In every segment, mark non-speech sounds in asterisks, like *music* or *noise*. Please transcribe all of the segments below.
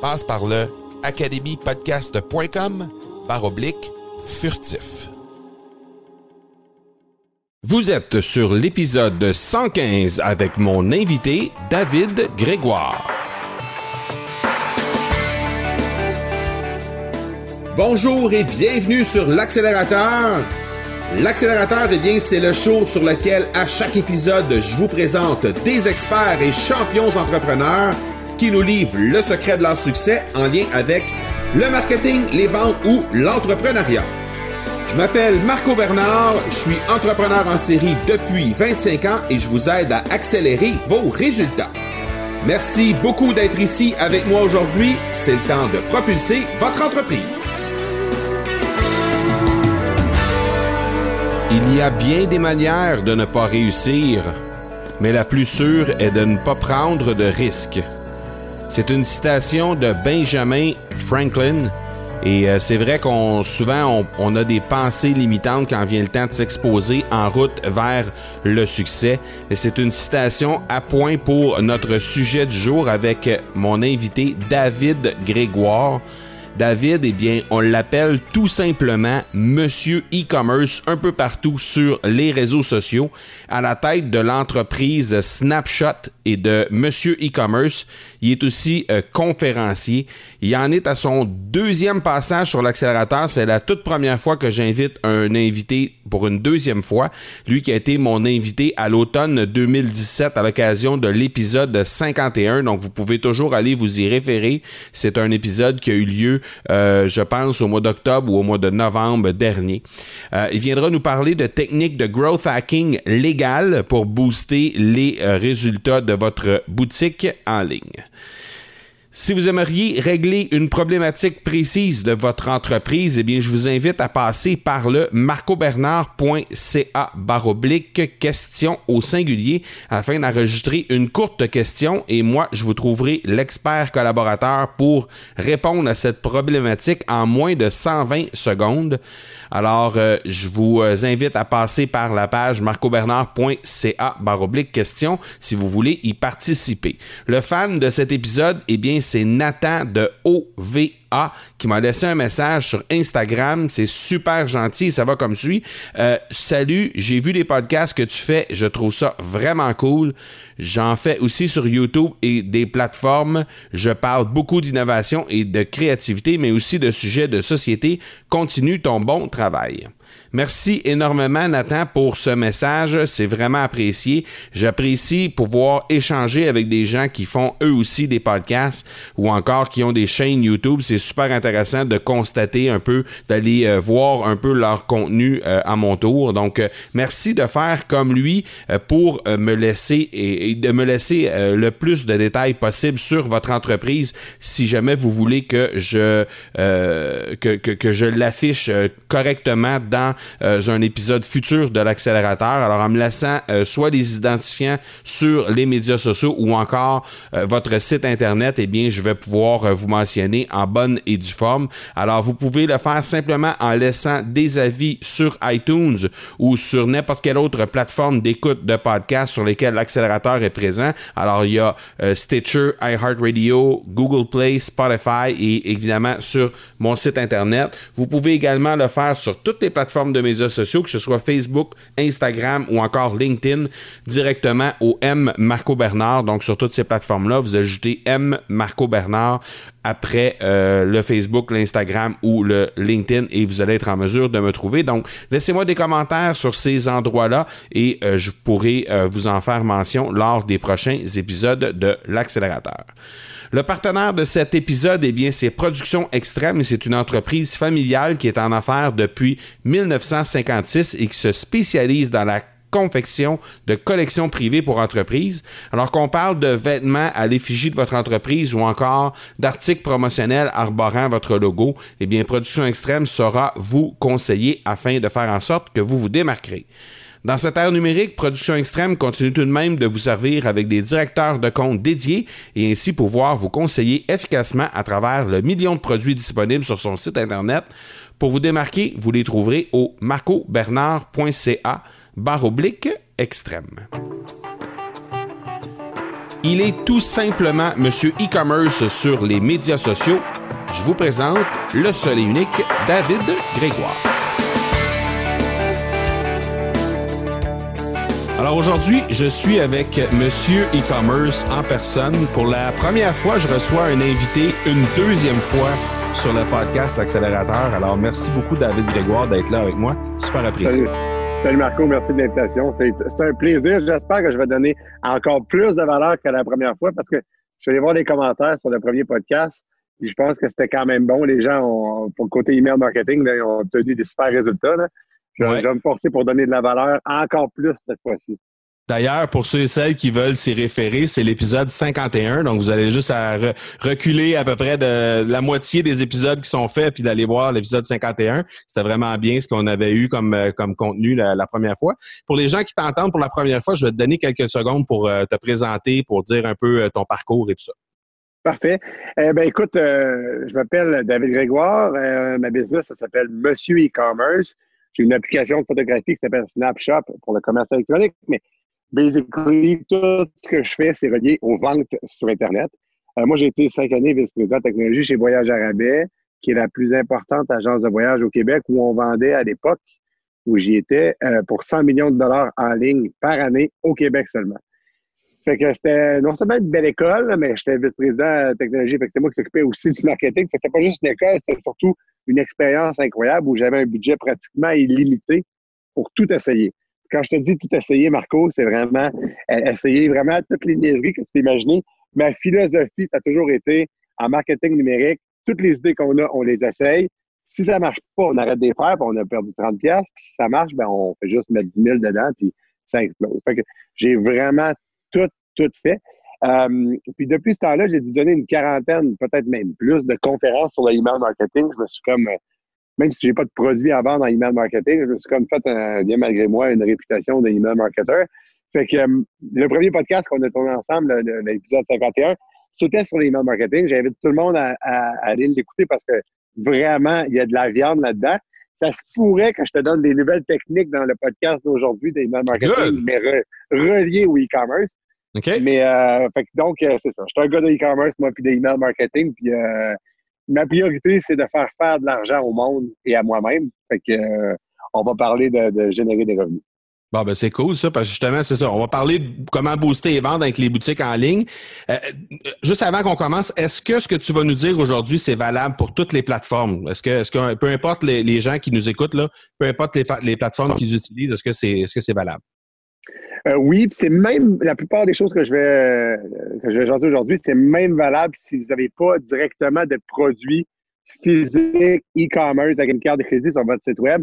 Passe par le academypodcast.com par oblique furtif. Vous êtes sur l'épisode 115 avec mon invité David Grégoire. Bonjour et bienvenue sur l'accélérateur. L'accélérateur, eh bien, c'est le show sur lequel à chaque épisode, je vous présente des experts et champions entrepreneurs qui nous livrent le secret de leur succès en lien avec le marketing, les ventes ou l'entrepreneuriat. Je m'appelle Marco Bernard, je suis entrepreneur en série depuis 25 ans et je vous aide à accélérer vos résultats. Merci beaucoup d'être ici avec moi aujourd'hui. C'est le temps de propulser votre entreprise. Il y a bien des manières de ne pas réussir, mais la plus sûre est de ne pas prendre de risques. C'est une citation de Benjamin Franklin. Et euh, c'est vrai qu'on souvent on, a des pensées limitantes quand vient le temps de s'exposer en route vers le succès. C'est une citation à point pour notre sujet du jour avec mon invité David Grégoire. David, eh bien, on l'appelle tout simplement Monsieur e-commerce un peu partout sur les réseaux sociaux, à la tête de l'entreprise Snapshot et de Monsieur e-commerce. Il est aussi euh, conférencier. Il en est à son deuxième passage sur l'accélérateur. C'est la toute première fois que j'invite un invité pour une deuxième fois. Lui qui a été mon invité à l'automne 2017 à l'occasion de l'épisode 51. Donc, vous pouvez toujours aller vous y référer. C'est un épisode qui a eu lieu, euh, je pense, au mois d'octobre ou au mois de novembre dernier. Euh, il viendra nous parler de techniques de growth hacking légal pour booster les résultats de votre boutique en ligne. Si vous aimeriez régler une problématique précise de votre entreprise, eh bien, je vous invite à passer par le marcobernard.ca baroblique question au singulier afin d'enregistrer une courte question et moi, je vous trouverai l'expert collaborateur pour répondre à cette problématique en moins de 120 secondes. Alors, euh, je vous euh, invite à passer par la page marcobernard.ca baroblique question si vous voulez y participer. Le fan de cet épisode, eh bien, c'est Nathan de Qui m'a laissé un message sur Instagram. C'est super gentil. Ça va comme suit. Euh, salut, j'ai vu les podcasts que tu fais. Je trouve ça vraiment cool. J'en fais aussi sur YouTube et des plateformes. Je parle beaucoup d'innovation et de créativité, mais aussi de sujets de société. Continue ton bon travail. Merci énormément, Nathan, pour ce message. C'est vraiment apprécié. J'apprécie pouvoir échanger avec des gens qui font eux aussi des podcasts ou encore qui ont des chaînes YouTube. C'est super intéressant de constater un peu, d'aller euh, voir un peu leur contenu euh, à mon tour. Donc, euh, merci de faire comme lui pour me laisser et, de me laisser le plus de détails possible sur votre entreprise si jamais vous voulez que je que, que, que je l'affiche correctement dans un épisode futur de l'accélérateur. Alors en me laissant soit des identifiants sur les médias sociaux ou encore votre site internet, eh bien je vais pouvoir vous mentionner en bonne et due forme. Alors vous pouvez le faire simplement en laissant des avis sur iTunes ou sur n'importe quelle autre plateforme d'écoute de podcast sur lesquelles l'accélérateur est présent. Alors il y a Stitcher, iHeartRadio, Google Play, Spotify et évidemment sur mon site internet. Vous pouvez également le faire sur toutes les plateformes de médias sociaux, que ce soit Facebook, Instagram ou encore LinkedIn, directement au M Marco Bernard. Donc sur toutes ces plateformes-là, vous ajoutez M Marco Bernard après euh, le Facebook, l'Instagram ou le LinkedIn et vous allez être en mesure de me trouver. Donc, laissez-moi des commentaires sur ces endroits-là et euh, je pourrai euh, vous en faire mention lors des prochains épisodes de l'accélérateur. Le partenaire de cet épisode, eh bien, c'est Production Extrême et c'est une entreprise familiale qui est en affaires depuis 1956 et qui se spécialise dans la confection de collections privées pour entreprises. Alors qu'on parle de vêtements à l'effigie de votre entreprise ou encore d'articles promotionnels arborant votre logo, eh bien, Production Extrême saura vous conseiller afin de faire en sorte que vous vous démarquerez. Dans cette ère numérique, Production Extrême continue tout de même de vous servir avec des directeurs de compte dédiés et ainsi pouvoir vous conseiller efficacement à travers le million de produits disponibles sur son site Internet. Pour vous démarquer, vous les trouverez au marcobernard.ca barre oblique extrême. Il est tout simplement Monsieur e-commerce sur les médias sociaux. Je vous présente le seul et unique David Grégoire. Alors aujourd'hui, je suis avec Monsieur e-commerce en personne. Pour la première fois, je reçois un invité une deuxième fois sur le podcast Accélérateur. Alors merci beaucoup David Grégoire d'être là avec moi. Super apprécié. Salut. Marco, merci de l'invitation. C'est un plaisir. J'espère que je vais donner encore plus de valeur que la première fois parce que je suis allé voir les commentaires sur le premier podcast. Et je pense que c'était quand même bon. Les gens, ont, pour le côté email marketing, ont obtenu des super résultats. Là. Je, vais me forcer pour donner de la valeur encore plus cette fois-ci. D'ailleurs, pour ceux et celles qui veulent s'y référer, c'est l'épisode 51. Donc, vous allez juste à reculer à peu près de la moitié des épisodes qui sont faits, puis d'aller voir l'épisode 51. C'était vraiment bien ce qu'on avait eu comme, euh, comme contenu la, première fois. Pour les gens qui t'entendent pour la première fois, je vais te donner quelques secondes pour euh, te présenter, pour dire un peu euh, ton parcours et tout ça. Parfait. Eh ben, écoute, je m'appelle David Grégoire. ma business, ça s'appelle Monsieur e-commerce. J'ai une application de photographie qui s'appelle Snapshot pour le commerce électronique, mais basically, tout ce que je fais, c'est relié aux ventes sur Internet. Euh, moi, j'ai été cinq années vice-président de technologie chez Voyage Arabais, qui est la plus importante agence de voyage au Québec, où on vendait à l'époque où j'y étais euh, pour 100 millions de dollars en ligne par année au Québec seulement. Fait que c'était non seulement une belle école, mais j'étais vice-président de technologie. Fait que c'est moi qui s'occupais aussi du marketing. Fait que c'était pas juste une école, c'était surtout une expérience incroyable où j'avais un budget pratiquement illimité pour tout essayer. Quand je te dis tout essayer, Marco, c'est vraiment euh, essayer vraiment toutes les niaiseries que tu peux imaginer. Ma philosophie, ça a toujours été en marketing numérique, toutes les idées qu'on a, on les essaye. Si ça marche pas, on arrête de les faire, puis on a perdu 30 pièces. Puis si ça marche, ben on fait juste mettre 10 000 dedans, puis ça explose. J'ai vraiment tout, tout fait. Euh, puis depuis ce temps-là, j'ai dû donner une quarantaine, peut-être même plus, de conférences sur le email marketing. Je me suis comme, euh, même si j'ai pas de produit à vendre en email marketing, je me suis comme fait, bien malgré moi, une réputation d'email marketer. Fait que euh, le premier podcast qu'on a tourné ensemble, l'épisode 51, c'était sur l'email marketing. J'invite tout le monde à, aller l'écouter parce que vraiment, il y a de la viande là-dedans. Ça se pourrait que je te donne des nouvelles techniques dans le podcast d'aujourd'hui d'email marketing, mais reliées au e-commerce. Mais euh, donc, euh, c'est ça. Je suis un gars de e-commerce, moi, puis d'email marketing. Puis euh, ma priorité, c'est de faire faire de l'argent au monde et à moi-même. Fait que on va parler de, générer des revenus. Bon, ben c'est cool ça, parce que justement, c'est ça. On va parler de comment booster les ventes avec les boutiques en ligne. juste avant qu'on commence, est-ce que ce que tu vas nous dire aujourd'hui, c'est valable pour toutes les plateformes? Est-ce que, est-ce que peu importe les, gens qui nous écoutent, là, peu importe les, les plateformes qu'ils utilisent, est-ce que c'est est-ce que c'est valable? Euh, oui, c'est même la plupart des choses que je vais euh, que je vais aujourd'hui, c'est même valable si vous n'avez pas directement de produits physiques e-commerce avec une carte de crédit sur votre site web.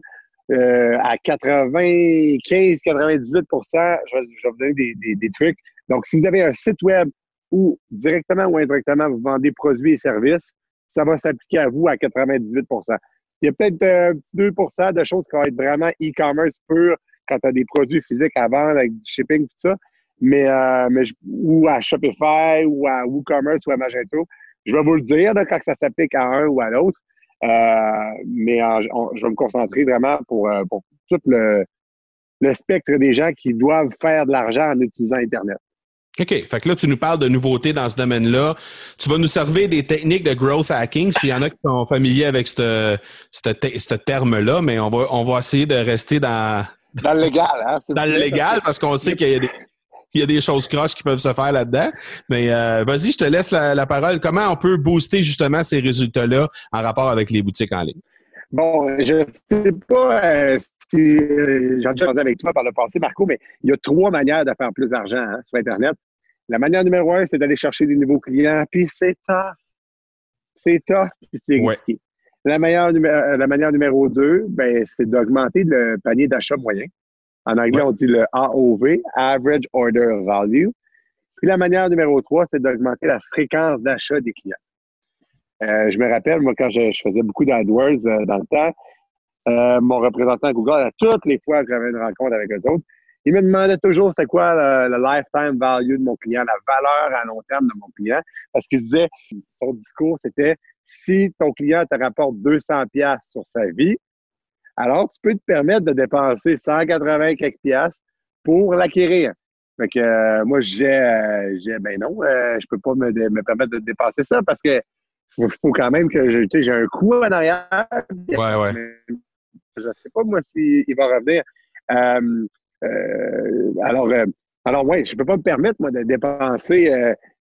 Euh, à 95-98 je, vais, vous donner des, des, des, trucs. Donc, si vous avez un site web où directement ou indirectement vous vendez produits et services, ça va s'appliquer à vous à 98% Il y a peut-être euh, 2% de choses qui vont être vraiment e-commerce pur quand tu as des produits physiques à vendre avec du shipping, tout ça. Mais, euh, mais ou à Shopify, ou à WooCommerce, ou à Magento. Je vais vous le dire quand ça s'applique à un ou à l'autre. Euh, mais je vais me concentrer vraiment pour, euh, pour tout le, le spectre des gens qui doivent faire de l'argent en utilisant Internet. OK. Fait que là, tu nous parles de nouveautés dans ce domaine-là. Tu vas nous servir des techniques de growth hacking s'il y en a qui sont familiers avec ce, ce, terme-là, mais on va, on va essayer de rester dans. Dans le légal, hein? Dans le légal, parce qu'on sait qu'il y a des. Il y a des choses croches qui peuvent se faire là-dedans. Mais euh, vas-y, je te laisse la, parole. Comment on peut booster justement ces résultats-là en rapport avec les boutiques en ligne? Bon, je ne sais pas euh, si euh, j'en ai parlé avec toi par le passé, Marco, mais il y a trois manières de faire plus d'argent hein, sur Internet. La manière numéro un, c'est d'aller chercher des nouveaux clients, puis c'est tough. C'est tough, puis c'est risqué. La, manière, euh, la manière numéro deux, ben, c'est d'augmenter le panier d'achat moyen. En anglais, on dit le AOV, Average Order Value. Puis la manière numéro trois, c'est d'augmenter la fréquence d'achat des clients. Euh, je me rappelle, moi, quand je, faisais beaucoup d'AdWords euh, dans le temps, mon représentant Google, à toutes les fois que j'avais une rencontre avec eux autres, il me demandait toujours c'était quoi le, lifetime value de mon client, la valeur à long terme de mon client, parce qu'il disait, son discours, c'était si ton client te rapporte 200 pièces sur sa vie, alors tu peux te permettre de dépenser 180 quelques pièces pour l'acquérir. Fait que euh, moi, j'ai, euh, j'ai, ben non, euh, je peux pas me, me, permettre de dépasser ça parce que faut, faut quand même que j'ai, j'ai un coût en arrière. Ouais, ouais. Je sais pas moi s'il va revenir. Euh, alors, euh, alors ouais, je peux pas me permettre, moi, de dépenser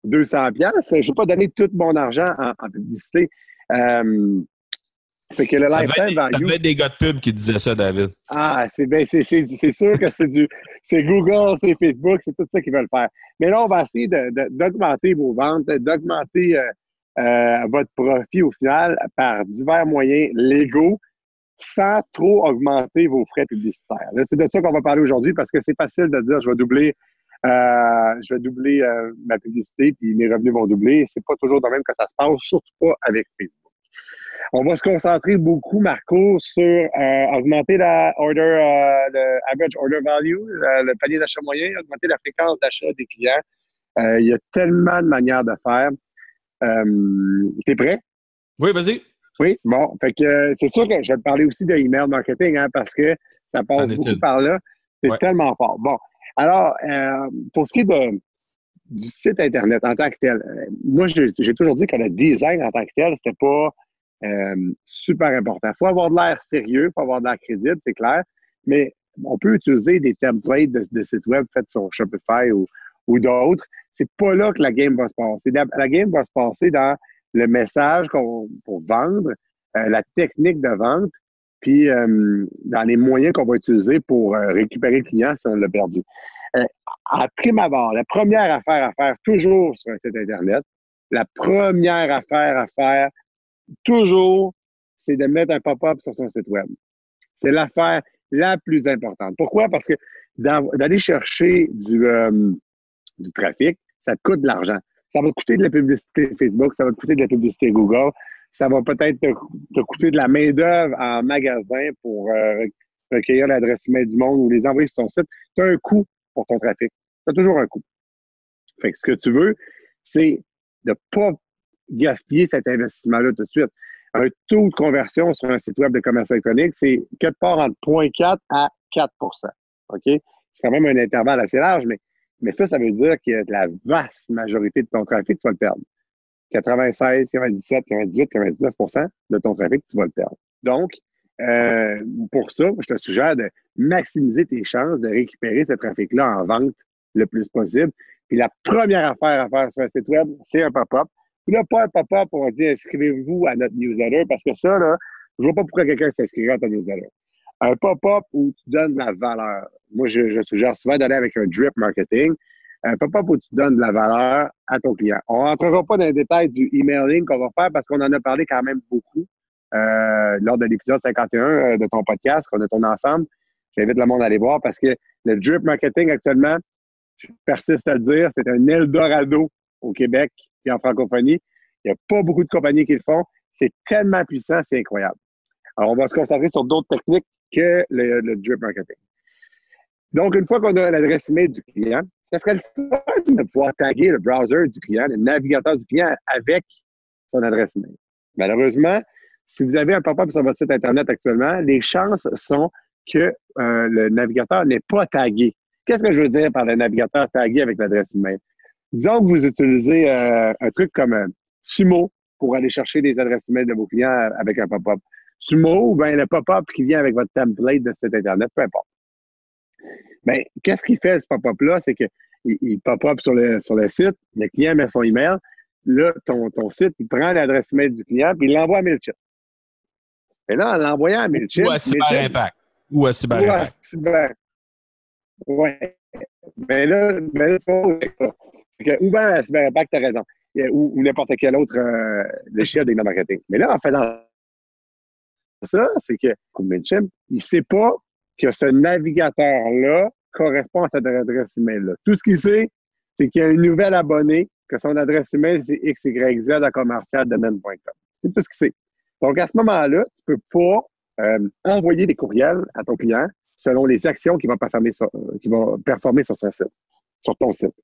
200 euh, pièces. Je peux pas donner tout mon argent en, publicité. Fait que le ça lifetime value. Ça des gars de pub qui disaient ça, David. Ah, c'est ben, c'est sûr que c'est du c'est Google, c'est Facebook, c'est tout ça qu'ils veulent faire. Mais là, on va essayer d'augmenter vos ventes, d'augmenter votre profit au final par divers moyens légaux sans trop augmenter vos frais publicitaires. C'est de ça qu'on va parler aujourd'hui parce que c'est facile de dire je vais doubler, euh, je vais doubler euh, ma publicité puis mes revenus vont doubler. C'est pas toujours de même que ça se passe, surtout pas avec Facebook. On va se concentrer beaucoup, Marco, sur euh, augmenter la order, le average order value, le panier d'achat moyen, augmenter la fréquence d'achat des clients. il y a tellement de manières de faire. T'es prêt? Oui, vas-y. Oui, bon, fait que c'est sûr que je vais te parler aussi de email marketing, hein, parce que ça passe beaucoup par là. C'est tellement fort. Bon, alors, euh, pour ce qui est de, du site Internet en tant que tel, euh, moi, j'ai toujours dit que le design en tant que tel, c'était pas super important. Il faut avoir de l'air sérieux, il faut avoir de l'air crédible, c'est clair, mais on peut utiliser des templates de, sites web faits sur Shopify ou, ou d'autres. C'est pas là que la game va se passer. la game va se passer dans le message qu'on pour vendre, euh, la technique de vente, puis euh, dans les moyens qu'on va utiliser pour euh, récupérer le client si on l'a perdu. à prime abord, la première affaire à faire toujours sur un site Internet, la première affaire à faire toujours, c'est de mettre un pop-up sur son site web. C'est l'affaire la plus importante. Pourquoi? Parce que d'aller chercher du, du trafic, ça coûte de l'argent. Ça va te coûter de la publicité Facebook, ça va te coûter de la publicité Google, ça va peut-être te, coûter de la main-d'œuvre en magasin pour euh, recueillir l'adresse email du monde ou les envoyer sur ton site. Tu as un coût pour ton trafic. Tu as toujours un coût. Fait que ce que tu veux, c'est de ne pas gaspiller cet investissement-là tout de suite. Un taux de conversion sur un site web de commerce électronique, c'est quelque part entre 0,4 à 4 OK? C'est quand même un intervalle assez large, mais mais ça, ça veut dire que la vaste majorité de ton trafic, tu vas le perdre. 96, 97, 98, 99% de ton trafic, tu vas le perdre. Donc, euh, pour ça, je te suggère de maximiser tes chances de récupérer ce trafic-là en vente le plus possible. Puis la première affaire à faire sur un site web, c'est un pop-up. Puis là, pas un pop-up pour dire inscrivez-vous à notre newsletter, parce que ça, là, je vois pas pourquoi quelqu'un s'inscrirait à ta newsletter un pop-up où tu donnes de la valeur. Moi, je, suggère souvent d'aller avec un drip marketing. Un pop-up où tu donnes de la valeur à ton client. On rentrera pas dans les détails du emailing qu'on va faire parce qu'on en a parlé quand même beaucoup euh, lors de l'épisode 51 euh, de ton podcast qu'on a tourné ensemble. J'invite le monde à aller voir parce que le drip marketing actuellement, je persiste à le dire, c'est un Eldorado au Québec et en francophonie. Il n'y a pas beaucoup de compagnies qui le font. C'est tellement puissant, c'est incroyable. Alors, on va se concentrer sur d'autres techniques que le, drip marketing. Donc, une fois qu'on a l'adresse email du client, ce serait le fun de pouvoir taguer le browser du client, le navigateur du client avec son adresse email. Malheureusement, si vous avez un pop-up sur votre site Internet actuellement, les chances sont que euh, le navigateur n'est pas tagué. Qu'est-ce que je veux dire par le navigateur tagué avec l'adresse email? Disons que vous utilisez euh, un truc comme euh, Sumo pour aller chercher des adresses email de vos clients avec un pop-up. Sumo ou bien le pop-up qui vient avec votre template de site Internet, peu importe. Mais qu'est-ce qu'il fait ce pop-up-là? C'est qu'il il pop-up sur le, sur le site, le client met son email, là, ton, ton site, il prend l'adresse email du client, puis il l'envoie à MailChimp. Et là, en l'envoyant à MailChimp. Ou à CyberImpact. Ou à CyberImpact. Oui. Mais là, mais là c'est ou bien à CyberImpact, tu as raison. Ou, n'importe quel autre euh, logiciel d'email marketing. Mais là, en faisant ça, c'est que MailChimp, il ne sait pas que ce navigateur-là correspond à cette adresse email-là. Tout ce qu'il sait, c'est qu'il y a un nouvel abonné, que son adresse email, c'est xyz à. C'est tout ce qu'il sait. Donc, à ce moment-là, tu peux pas euh, envoyer des courriels à ton client selon les actions qu'il va performer sur, euh, performer sur son site, sur ton site.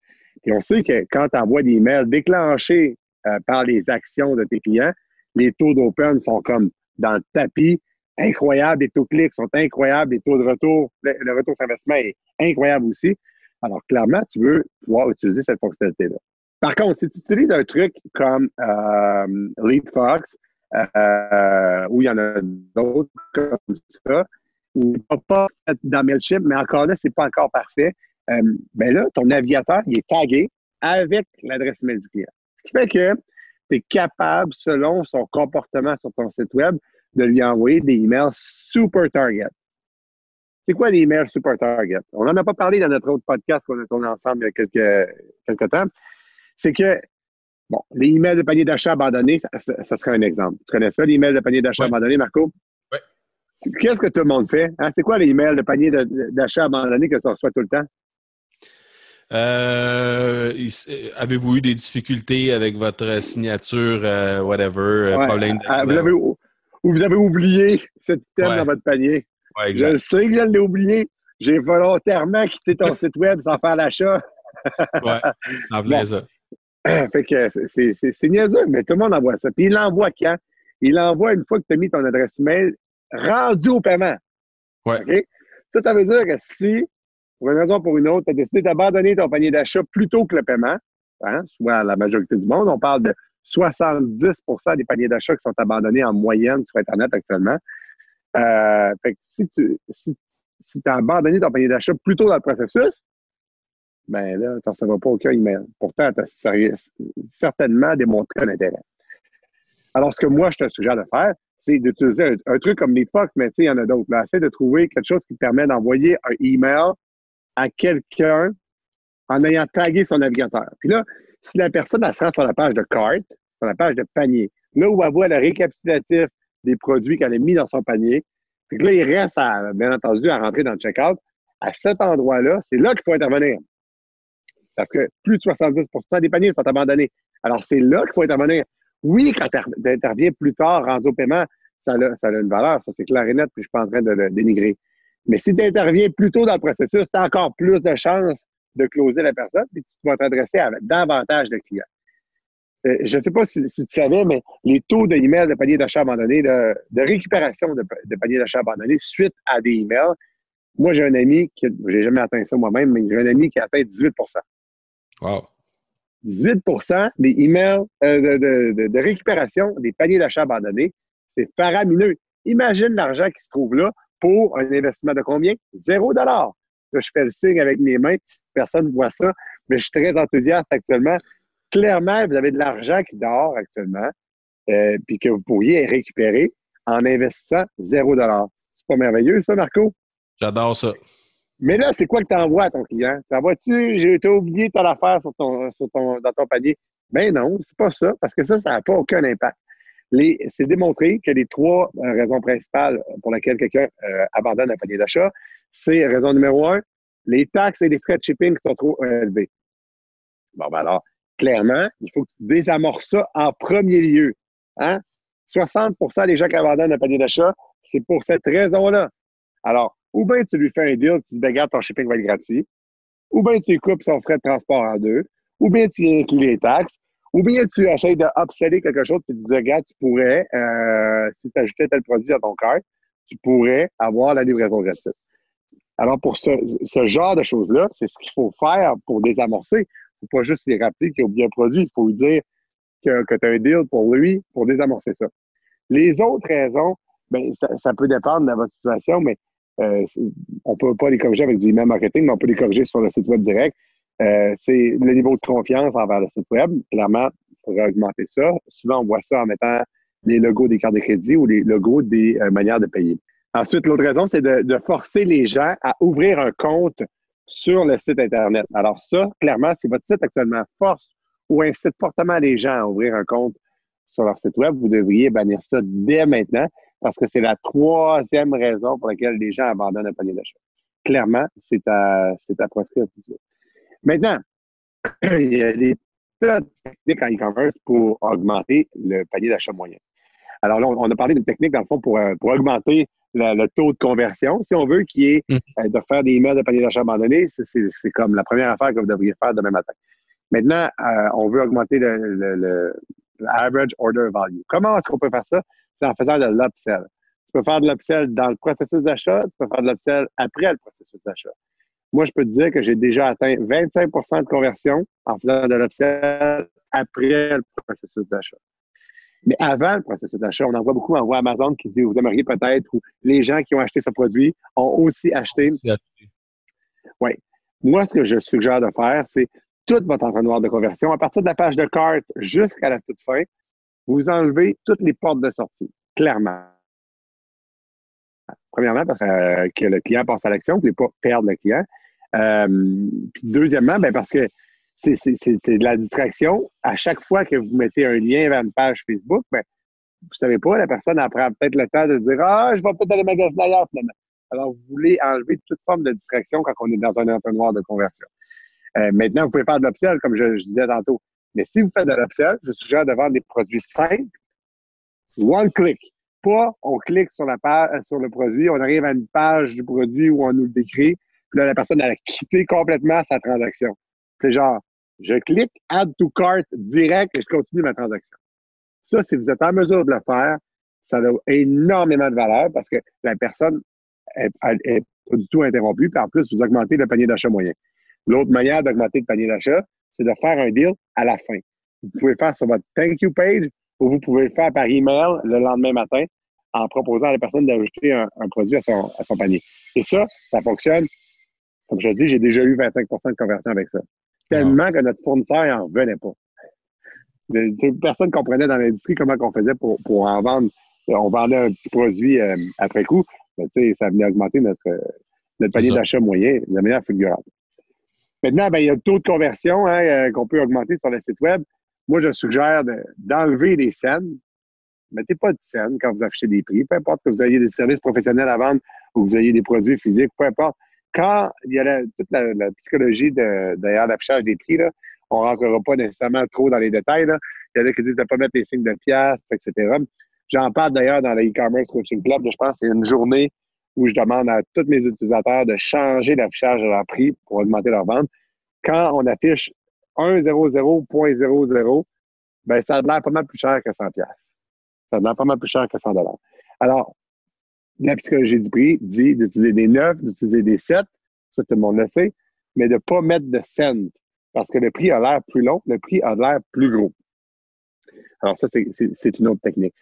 Et on sait que quand tu envoies des emails déclenchés euh, par les actions de tes clients, les taux d'open sont comme dans le tapis, incroyable, les taux clics sont incroyables, les taux de retour, le, retour sur investissement est incroyable aussi. Alors, clairement, tu veux pouvoir utiliser cette fonctionnalité-là. Par contre, si tu utilises un truc comme euh, LeadFox, euh, où il y en a d'autres comme ça, ou pas dans MailChimp, mais encore là, c'est pas encore parfait, euh, ben là, ton navigateur, il est tagué avec l'adresse mail du client. Ce qui fait que tu es capable, selon son comportement sur ton site web, de lui envoyer des emails super target. C'est quoi les emails super target? On n'en a pas parlé dans notre autre podcast qu'on a tourné ensemble il y a quelques, quelques temps. C'est que, bon, les emails de panier d'achat abandonnés, ça, serait un exemple. Tu connais ça, les emails de panier d'achat abandonnés, Marco? Oui. Qu'est-ce que tout le monde fait? Hein? C'est quoi les emails de panier d'achat abandonnés que tu reçois tout le temps? Euh, avez-vous eu des difficultés avec votre signature, euh, whatever, euh, problème ah, vous avez, ou vous avez oublié ce thème dans votre panier. je le sais que je l'ai oublié. J'ai volontairement quitté ton site web sans faire l'achat. *laughs* ouais, en bon. ça. *clears throat* Fait que c'est niaiseux, mais tout le monde envoie ça. Puis il l'envoie quand? Il l'envoie une fois que tu as mis ton adresse email rendu au paiement. Ouais. Ça, ça veut dire que si pour une raison ou pour une autre, tu as décidé d'abandonner ton panier d'achat plutôt que le paiement, hein, soit la majorité du monde, on parle de 70% des paniers d'achat qui sont abandonnés en moyenne sur Internet actuellement. Euh, fait que si tu si, as abandonné ton panier d'achat plutôt dans le processus, ben là, tu n'en recevras pas aucun email. Pourtant, tu as certainement démontré un intérêt. Alors, ce que moi, je te suggère de faire, c'est d'utiliser un, truc comme Meetbox, mais tu sais, il y en a d'autres. Essaye de trouver quelque chose qui te permet d'envoyer un email à quelqu'un en ayant tagué son navigateur. Puis là, si la personne elle se rend sur la page de carte, sur la page de panier, là où elle voit le récapitulatif des produits qu'elle a mis dans son panier, puis là, il reste, à, bien entendu, à rentrer dans le checkout. À cet endroit-là, c'est là qu'il faut intervenir. Parce que plus de 70% des paniers sont abandonnés. Alors, c'est là qu'il faut intervenir. Oui, quand tu interviens plus tard, rendu au paiement, ça a, ça a une valeur, ça c'est clair et net, puis je suis pas en train de le dénigrer. Mais si tu interviens plus tôt dans le processus, tu as encore plus de chances de closer la personne, et tu vas t'adresser à davantage de clients. Euh, je ne sais pas si, tu savais, mais les taux de emails de panier d'achat abandonné, de, récupération de, de panier d'achat abandonné suite à des emails, moi, j'ai un ami qui, j'ai jamais atteint ça moi-même, mais j'ai un ami qui a atteint 18% Wow. 18% des emails euh, de, de, récupération des paniers d'achat abandonnés, c'est faramineux. Imagine l'argent qui se trouve là pour un investissement de combien? Zéro dollar. Je fais le signe avec mes mains. Personne ne voit ça, mais je suis très enthousiaste actuellement. Clairement, vous avez de l'argent qui dort actuellement, euh, puis que vous pourriez récupérer en investissant zéro dollar. C'est pas merveilleux, ça, Marco? J'adore ça. Mais là, c'est quoi que tu envoies à ton client? T'envoies-tu, j'ai oublié ta affaire sur ton, sur ton, dans ton panier? Ben non, c'est pas ça, parce que ça, ça n'a pas aucun impact c'est démontré que les trois euh, raisons principales pour lesquelles quelqu'un euh, abandonne un panier d'achat, c'est raison numéro un, les taxes et les frais de shipping qui sont trop élevés. Bon, ben alors, clairement, il faut que tu désamorces ça en premier lieu. Hein? 60% des gens qui abandonnent un panier d'achat c'est pour cette raison-là. Alors, ou bien tu lui fais un deal, tu dis, ben, regarde, ton shipping va être gratuit, ou bien tu coupes son frais de transport en deux, ou bien tu inclus les taxes, ou bien tu essaies de quelque chose, tu dis, regarde, tu pourrais, euh, si tu ajoutais tel produit à ton carte, tu pourrais avoir la livraison gratuite. Alors, pour ce, genre de choses-là, c'est ce qu'il faut faire pour désamorcer. Il ne faut pas juste lui rappeler qu'il a un produit. Il faut lui dire que, que tu as un deal pour lui pour désamorcer ça. Les autres raisons, ben, ça, peut dépendre de votre situation, mais euh, on ne peut pas les corriger avec du email marketing, mais on peut les corriger sur le site web direct. Euh, c'est le niveau de confiance envers le site web. Clairement, il faudrait augmenter ça. Souvent, on voit ça en mettant les logos des cartes de crédit ou les logos des euh, manières de payer. Ensuite, l'autre raison, c'est de, forcer les gens à ouvrir un compte sur le site Internet. Alors ça, clairement, si votre site actuellement force ou incite fortement les gens à ouvrir un compte sur leur site web, vous devriez bannir ça dès maintenant parce que c'est la troisième raison pour laquelle les gens abandonnent un panier d'achat. Clairement, c'est à, c'est à proscrire. Maintenant, *clears throat* il y a des techniques en e-commerce pour augmenter le panier d'achat moyen. Alors là, on a parlé d'une technique, dans le fond, pour, euh, pour augmenter le, taux de conversion, si on veut, qui est mm. euh, de faire des emails de panier d'achat abandonné. C'est comme la première affaire que vous devriez faire demain matin. Maintenant, euh, on veut augmenter le, average order value. Comment est-ce qu'on peut faire ça? C'est en faisant de l'upsell. Tu peux faire de l'upsell dans le processus d'achat, tu peux faire de l'upsell après le processus d'achat. Moi, je peux te dire que j'ai déjà atteint 25% de conversion en faisant de l'upsell après le processus d'achat. Mais avant le processus d'achat, on en voit beaucoup, on voit Amazon qui dit vous aimeriez peut-être, ou les gens qui ont acheté ce produit ont aussi acheté. Oui. Moi, ce que je suggère de faire, c'est tout votre entonnoir de conversion, à partir de la page de carte jusqu'à la toute fin, vous enlevez toutes les portes de sortie, clairement. Premièrement, parce euh, que le client passe à l'action, vous ne voulez pas perdre le client. Euh, puis deuxièmement, ben parce que c'est de la distraction. À chaque fois que vous mettez un lien vers une page Facebook, ben, vous savez pas, la personne apprend peut-être le temps de dire Ah, je vais peut-être aller magasiner ailleurs finalement. Alors, vous voulez enlever toute forme de distraction quand on est dans un entonnoir de conversion. Euh, maintenant, vous pouvez faire de l'upsell, comme je, disais tantôt. Mais si vous faites de l'upsell, je suggère de vendre des produits simples, one click. Pas on clique sur la page, euh, sur le produit, on arrive à une page du produit où on nous le décrit, puis là, la personne a quitté complètement sa transaction. C'est genre, je clique Add to Cart direct et je continue ma transaction. Ça, si vous êtes en mesure de le faire, ça a énormément de valeur parce que la personne est, pas du tout interrompue. Puis en plus, vous augmentez le panier d'achat moyen. L'autre manière d'augmenter le panier d'achat, c'est de faire un deal à la fin. Vous pouvez le faire sur votre thank you page ou vous pouvez le faire par email le lendemain matin en proposant à la personne d'ajouter un, produit à son, à son panier. Et ça, ça fonctionne. Comme je dis, j'ai déjà eu 25% de conversion avec ça tellement que notre fournisseur n'en revenait pas. Personne ne comprenait dans l'industrie comment on faisait pour, pour en vendre. On vendait un petit produit euh, après coup, mais ça venait augmenter notre, notre panier d'achat moyen de manière figurante. Maintenant, ben, il y a le taux de conversion hein, euh, qu'on peut augmenter sur le site Web. Moi, je suggère d'enlever les scènes. Mettez pas de scènes quand vous affichez des prix. Peu importe que vous ayez des services professionnels à vendre ou que vous ayez des produits physiques, peu importe quand il y a toute la, psychologie de, derrière l'affichage des prix, là, on ne rentrera pas nécessairement trop dans les détails. Là. Il y en a qui disent de ne pas mettre les signes de pièces, etc. J'en parle d'ailleurs dans le e-commerce coaching club. Je pense que c'est une journée où je demande à tous mes utilisateurs de changer l'affichage de leur prix pour augmenter leur vente. Quand on affiche 1,00.00, ben ça a l'air pas mal plus cher que 100 pièces. Ça a l'air pas mal plus cher que 100 dollars. Alors, la psychologie du prix dit d'utiliser des 9, d'utiliser des 7, ça tout le monde le sait, mais de ne pas mettre de cents parce que le prix a l'air plus long, le prix a l'air plus gros. Alors ça, c'est une autre technique.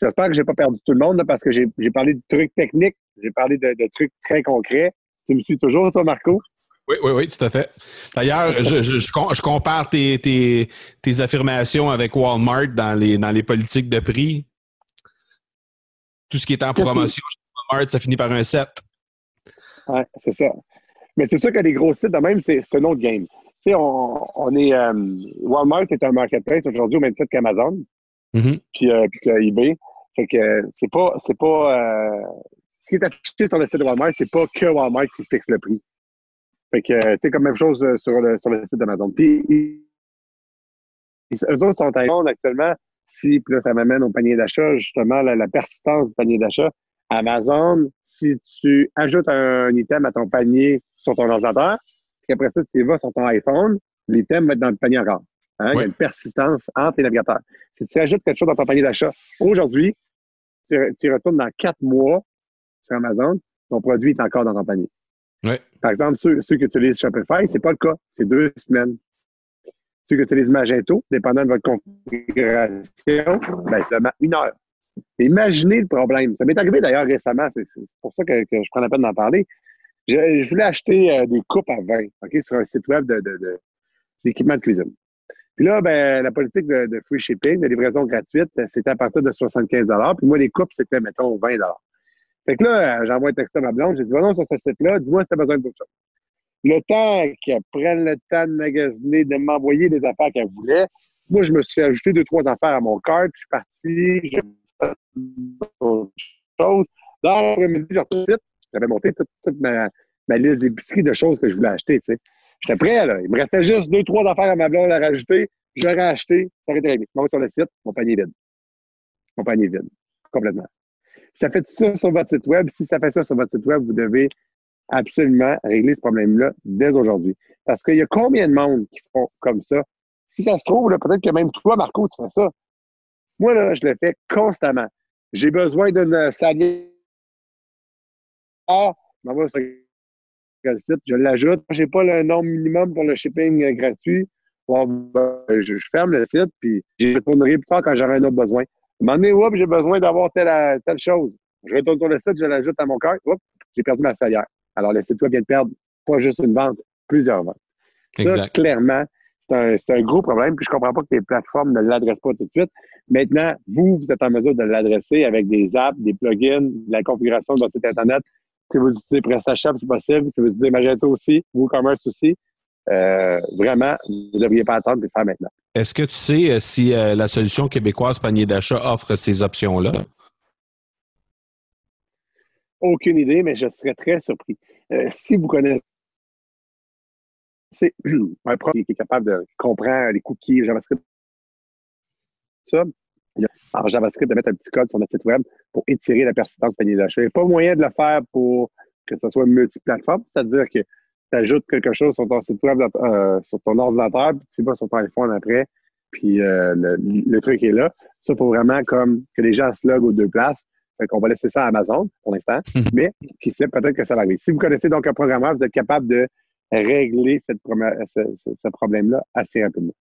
J'espère que je n'ai pas perdu tout le monde parce que j'ai parlé de trucs techniques, j'ai parlé de, trucs très concrets. Tu me suis toujours, toi, Marco? Oui, oui, oui, tout à fait. D'ailleurs, je, compare tes, affirmations avec Walmart dans les politiques de prix. Tout ce qui est en promotion ça finit par un 7. Oui, c'est ça. Mais c'est sûr que les gros sites, de même, c'est un autre game. Tu sais, on, est. Euh, Walmart est un marketplace aujourd'hui au même titre qu'Amazon, mm-hmm. puis, euh, puis eBay. Fait que c'est pas. C'est pas euh, ce qui est affiché sur le site de Walmart, c'est pas que Walmart qui fixe le prix. Fait que, c'est comme même chose sur le, sur le site d'Amazon. Puis, eux autres sont à monde actuellement. Si, puis là, ça m'amène au panier d'achat, justement, la, persistance du panier d'achat Amazon, si tu ajoutes un, item à ton panier sur ton ordinateur, puis après ça, tu vas sur ton iPhone, l'item va être dans le panier encore. Hein? Il y a une persistance entre les navigateurs. Si tu ajoutes quelque chose dans ton panier d'achat aujourd'hui, tu, tu, retournes dans quatre mois sur Amazon, ton produit est encore dans ton panier. Par exemple, ceux, ceux qui utilisent Shopify, c'est pas le cas. C'est deux semaines. Ceux qui utilisent Magento, dépendant de votre configuration, ben, c'est une heure. Imaginez le problème. Ça m'est arrivé d'ailleurs récemment, c'est pour ça que, je prends la peine d'en parler. Je, voulais acheter euh, des coupes à vin ok, sur un site web d'équipement de, de, cuisine. Puis là, ben, la politique de, free shipping, de livraison gratuite, c'était à partir de 75 Puis moi, les coupes, c'était, mettons, 20 Fait que là, j'envoie un texte à ma blonde. J'ai dit, va non sur ce site-là, dis-moi si tu as besoin d'autre chose. Le temps qu'elle prenne le temps de magasiner, de m'envoyer des affaires qu'elle voulait, moi, je me suis ajouté deux, trois affaires à mon cart. Je suis parti, j'ai fait autre chose. Dans l'après-midi. J'avais monté toute, ma, ma, liste d'épicerie de choses que je voulais acheter. Tu sais. J'étais prêt, là. Il me restait juste deux, trois affaires à ma blonde à rajouter. Je l'aurais acheté, ça aurait été réglé. Je sur le site, mon panier vide. Mon panier vide. Complètement. Si ça fait ça sur votre site web, si ça fait ça sur votre site web, vous devez absolument régler ce problème-là dès aujourd'hui. Parce qu'il y a combien de monde qui font comme ça? Si ça se trouve, peut-être que même toi, Marco, tu fais ça. Moi, là, je le fais constamment. J'ai besoin d'une salière. Ah, sur le site, je l'ajoute. Je n'ai pas le nombre minimum pour le shipping gratuit. Ben, je, ferme le site, puis je retournerai plus tard quand j'aurai un autre besoin. Moment donné, j'ai besoin d'avoir telle, telle chose. Je retourne sur le site, je l'ajoute à mon cœur. j'ai perdu ma salière. Alors, le site web vient de perdre pas juste une vente, plusieurs ventes. Ça, clairement, c'est un, un, gros problème. Puis je comprends pas que les plateformes ne l'adressent pas tout de suite. Maintenant, vous, vous êtes en mesure de l'adresser avec des apps, des plugins, la configuration de votre site Internet. Si vous utilisez PrestaShop, c'est possible. Si vous utilisez Magento aussi, WooCommerce aussi, euh, vraiment, vous ne devriez pas attendre de le faire maintenant. Est-ce que tu sais euh, si euh, la solution québécoise panier d'achat offre ces options-là? Aucune idée, mais je serais très surpris. si vous connaissez *clears throat* un prof qui est capable de comprendre les cookies, JavaScript, ça, en JavaScript de mettre un petit code sur notre site web pour étirer la persistance panier d'achat. Il n'y a pas moyen de le faire pour que ce soit multiplateforme, c'est-à-dire que tu ajoutes quelque chose sur ton site web, euh, sur ton ordinateur, puis tu vas sur ton iPhone après, puis euh, le, truc est là. Ça, il faut vraiment comme que les gens se loguent aux deux places. Fait qu'on va laisser ça à Amazon pour l'instant, *laughs* mais qui sait peut-être que ça va arriver. Si vous connaissez donc un programmeur, vous êtes capable de régler cette, ce, problème-là assez rapidement.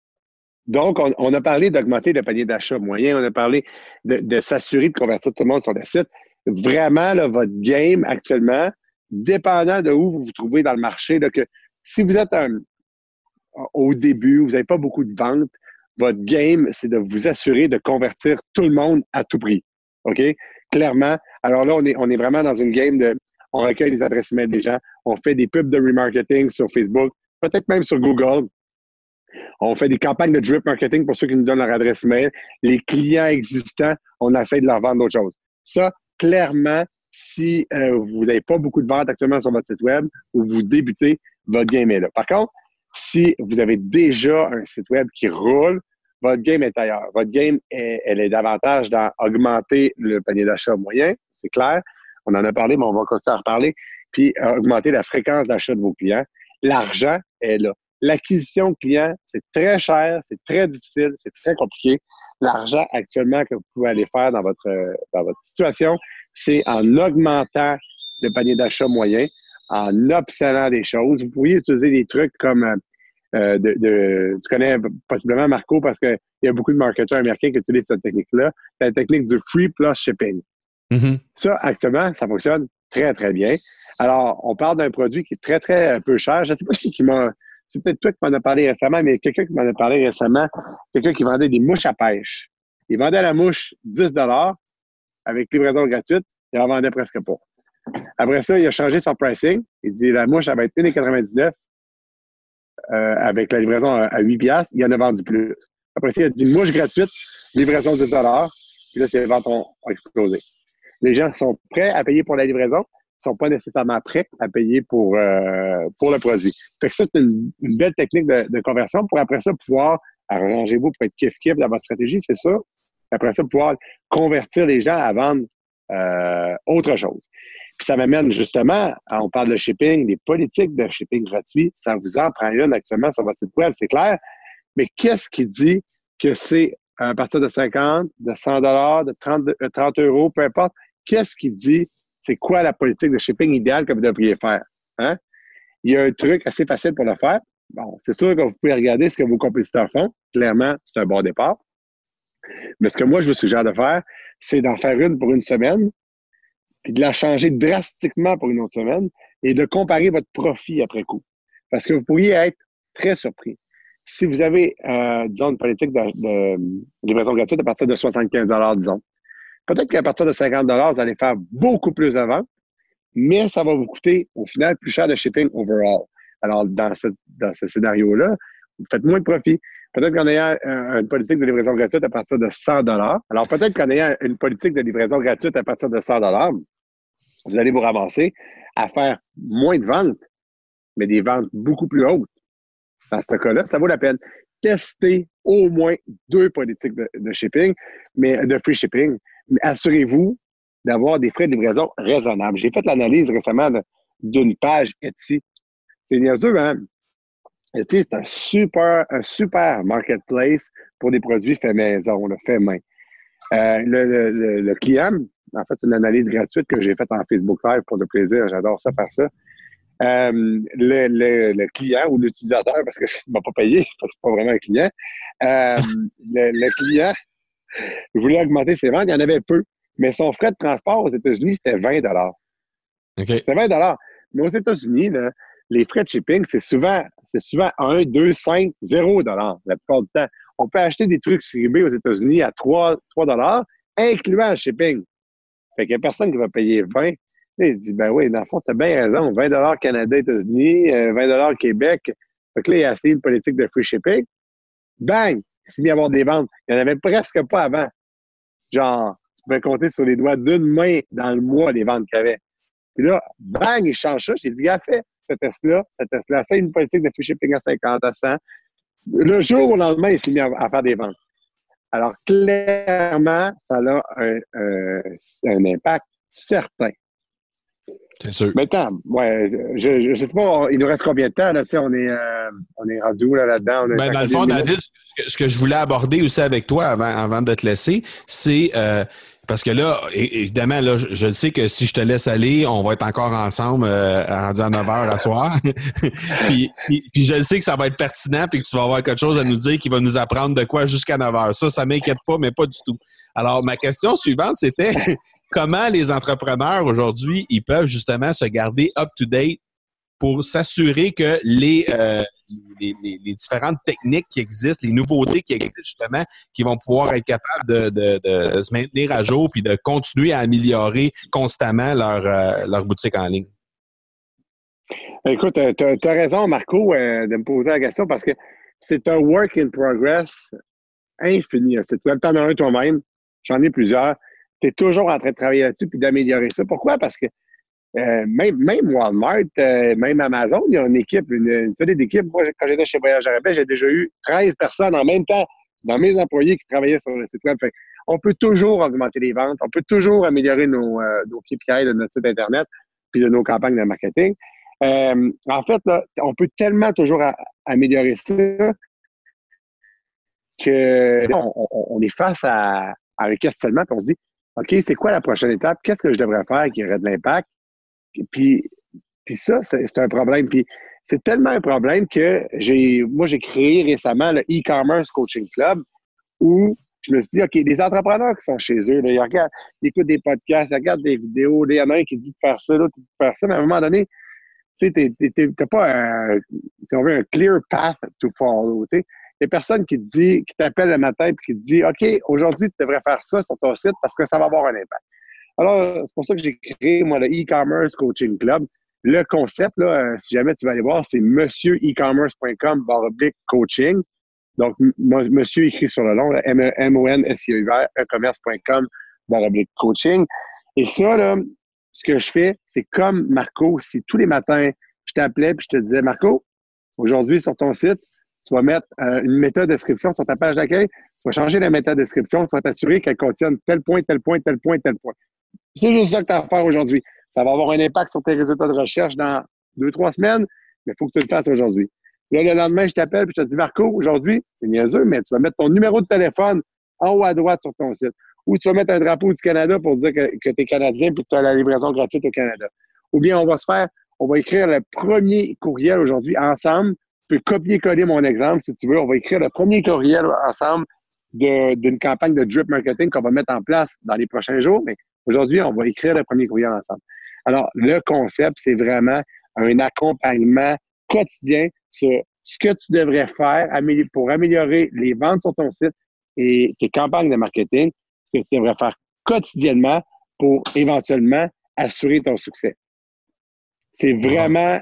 Donc, on, a parlé d'augmenter le panier d'achat moyen, on a parlé de, s'assurer de convertir tout le monde sur le site. Vraiment, là, votre game actuellement, dépendant de où vous vous trouvez dans le marché, que si vous êtes au début, vous n'avez pas beaucoup de ventes, votre game, c'est de vous assurer de convertir tout le monde à tout prix. OK? Clairement. Alors là, on est, on est vraiment dans une game de on recueille les adresses email des gens, on fait des pubs de remarketing sur Facebook, peut-être même sur Google. On fait des campagnes de drip marketing pour ceux qui nous donnent leur adresse email. Les clients existants, on essaie de leur vendre d'autres choses. Ça, clairement, si euh, vous n'avez pas beaucoup de ventes actuellement sur votre site web ou vous débutez, votre game là. Par contre, si vous avez déjà un site web qui roule, votre game est ailleurs. Votre game, est, elle est davantage dans augmenter le panier d'achat moyen, c'est clair. On en a parlé, mais on va continuer à reparler. Puis euh, augmenter la fréquence d'achat de vos clients. L'argent est là. L'acquisition de clients, c'est très cher, c'est très difficile, c'est très compliqué. L'argent actuellement que vous pouvez aller faire dans votre, dans votre situation, c'est en augmentant le panier d'achat moyen, en obsédant des choses. Vous pourriez utiliser des trucs comme euh, de, de, tu connais possiblement Marco parce qu'il y a beaucoup de marketeurs américains qui utilisent cette technique-là, la technique du free plus shipping. Mm-hmm. Ça, actuellement, ça fonctionne très, très bien. Alors, on parle d'un produit qui est très, très peu cher. Je ne sais pas *laughs* qui m'a. C'est peut-être toi qui m'en a parlé récemment, mais quelqu'un qui m'en a parlé récemment, quelqu'un qui vendait des mouches à pêche. Il vendait la mouche 10 avec livraison gratuite, il en vendait presque pas. Après ça, il a changé son pricing. Il dit la mouche, elle va être 1,99 euh, avec la livraison à, 8 Il en a vendu plus. Après ça, il a dit mouche gratuite, livraison 10 Puis là, ses ventes ont explosé. Les gens sont prêts à payer pour la livraison, ils sont pas nécessairement prêts à payer pour, euh, pour le produit. Fait que ça, c'est une, belle technique de, conversion pour après ça pouvoir arranger vous pour être kiff-kiff dans votre stratégie, c'est ça. Après ça, pouvoir convertir les gens à vendre euh, autre chose. Puis ça m'amène justement, on parle de shipping, des politiques de shipping gratuit, ça vous en prend une actuellement sur votre site web, c'est clair. Mais qu'est-ce qui dit que c'est à partir de 50, de 100 dollars, de 30, 30 euros, peu importe, qu'est-ce qui dit c'est quoi la politique de shipping idéale que vous devriez faire? Hein? Il y a un truc assez facile pour le faire. Bon, c'est sûr que vous pouvez regarder ce que vos compétiteurs font. Clairement, c'est un bon départ. Mais ce que moi, je vous suggère de faire, c'est d'en faire une pour une semaine, puis de la changer drastiquement pour une autre semaine et de comparer votre profit après coup. Parce que vous pourriez être très surpris. Si vous avez, euh, disons, une politique de, de livraison gratuite à partir de 75 disons, peut-être qu'à partir de 50 vous allez faire beaucoup plus ventes, mais ça va vous coûter au final plus cher de shipping overall. Alors, dans ce, dans ce scénario-là, faites moins de profit. Peut-être qu'en ayant une politique de livraison gratuite à partir de 100 alors peut-être qu'en ayant une politique de livraison gratuite à partir de 100 vous allez vous ramasser à faire moins de ventes, mais des ventes beaucoup plus hautes. Dans ce cas-là, ça vaut la peine. Testez au moins deux politiques de, shipping, mais de free shipping. Mais assurez-vous d'avoir des frais de livraison raisonnables. J'ai fait l'analyse récemment d'une page Etsy. C'est niaiseux, hein? C'est un super, un super marketplace pour des produits faits maison, fait main. Euh, le, le, client, en fait, c'est une analyse gratuite que j'ai faite en Facebook Live pour le plaisir. J'adore ça, faire ça. Euh, le, le, client ou l'utilisateur, parce que je ne m'a pas payé, *laughs* parce que c'est pas vraiment un client. Euh, le, client voulait augmenter ses ventes, il y en avait peu. Mais son frais de transport aux États-Unis, c'était 20 C'était 20 Mais aux États-Unis, les frais de shipping, c'est souvent, c'est souvent 1, 2, 5, 0 la plupart du temps. On peut acheter des trucs sur aux États-Unis à 3, 3 incluant le shipping. Fait qu'il n'y a personne qui va payer 20. il dit, ben oui, dans le fond, tu as bien raison. 20 Canada, États-Unis, 20 euh, Québec. Fait que là, il a essayé une politique de free shipping. Bang! Il s'est mis à avoir des ventes. Il n'y en avait presque pas avant. Genre, pouvais compter sur les doigts d'une main dans le mois les ventes qu'il y avait. Puis là, bang, il change ça. J'ai dit, gars, fait ce test-là, ce test-là, c'est une politique de free shipping à 50, à 100. Le jour au lendemain, il s'est mis à, faire des ventes. Alors, clairement, ça a un, un impact certain. C'est sûr. Maintenant, ouais, je ne sais pas, il nous reste combien de temps? Là, on, est, euh, on est rendu où là-dedans? ben, dans le fond, David, ce que je voulais aborder aussi avec toi avant, avant de te laisser, c'est euh, parce que là, évidemment, là, je, sais que si je te laisse aller, on va être encore ensemble euh, rendu à 9 h à soir. *laughs* puis, puis, je sais que ça va être pertinent puis que tu vas avoir quelque chose à nous dire qui va nous apprendre de quoi jusqu'à 9 h. Ça, ça m'inquiète pas, mais pas du tout. Alors, ma question suivante, c'était comment les entrepreneurs aujourd'hui, ils peuvent justement se garder up-to-date pour s'assurer que les, euh, les, les, différentes techniques qui existent, les nouveautés qui existent justement, qui vont pouvoir être capables de, de, de se maintenir à jour puis de continuer à améliorer constamment leur, euh, leur boutique en ligne? Écoute, euh, tu as, raison, Marco, euh, de me poser la question parce que c'est un work in progress infini. C'est tu un toi-même, j'en ai plusieurs. Tu es toujours en train de travailler là-dessus puis d'améliorer ça. Pourquoi? Parce que euh, même, même Walmart, euh, même Amazon, il y a une équipe, une, une série d'équipes. Moi, quand j'étais chez Voyage Arabais, j'ai déjà eu 13 personnes en même temps dans mes employés qui travaillaient sur le site web. on peut toujours augmenter les ventes, on peut toujours améliorer nos, euh, nos KPI de notre site Internet puis de nos campagnes de marketing. Euh, en fait, on peut tellement toujours améliorer ça que on, est face à, à un questionnement puis on se dit OK, c'est quoi la prochaine étape? Qu'est-ce que je devrais faire qui aurait de l'impact? Puis, puis ça, c'est un problème. Puis c'est tellement un problème que j'ai, moi, j'ai créé récemment le e-commerce coaching club où je me suis dit, OK, des entrepreneurs qui sont chez eux, ils regardent, ils écoutent des podcasts, ils regardent des vidéos, il y en a un qui dit de faire ça, l'autre qui de faire ça, mais à un moment donné, tu sais, t'as pas un, si on veut, un clear path to follow. Il y a personne qui te dit, qui t'appelle le matin et qui te dit, OK, aujourd'hui, tu devrais faire ça sur ton site parce que ça va avoir un impact. Alors, c'est pour ça que j'ai créé, moi, le e-commerce coaching club. Le concept, là, euh, si jamais tu vas aller voir, c'est monsieurecommerce.com coaching. Donc, monsieur écrit sur le long, M-O-N-S-I-E-R, e-commerce.com coaching. Et ça, là, ce que je fais, c'est comme Marco, si tous les matins, je t'appelais et je te disais, Marco, aujourd'hui, sur ton site, tu vas mettre euh, une méthode description sur ta page d'accueil, tu vas changer la méthode description, tu vas t'assurer qu'elle contienne tel point, tel point, tel point, tel point C'est juste ça que tu as à faire aujourd'hui. Ça va avoir un impact sur tes résultats de recherche dans deux, trois semaines, mais il faut que tu le fasses aujourd'hui. Là, le lendemain, je t'appelle et je te dis, Marco, aujourd'hui, c'est niaiseux, mais tu vas mettre ton numéro de téléphone en haut à droite sur ton site. Ou tu vas mettre un drapeau du Canada pour dire que, tu es Canadien puis que tu as la livraison gratuite au Canada. Ou bien on va se faire, on va écrire le premier courriel aujourd'hui ensemble. Peux copier-coller mon exemple si tu veux. On va écrire le premier courriel ensemble d'une campagne de drip marketing qu'on va mettre en place dans les prochains jours. Mais aujourd'hui, on va écrire le premier courriel ensemble. Alors, le concept, c'est vraiment un accompagnement quotidien sur ce que tu devrais faire pour améliorer les ventes sur ton site et tes campagnes de marketing, ce que tu devrais faire quotidiennement pour éventuellement assurer ton succès. C'est vraiment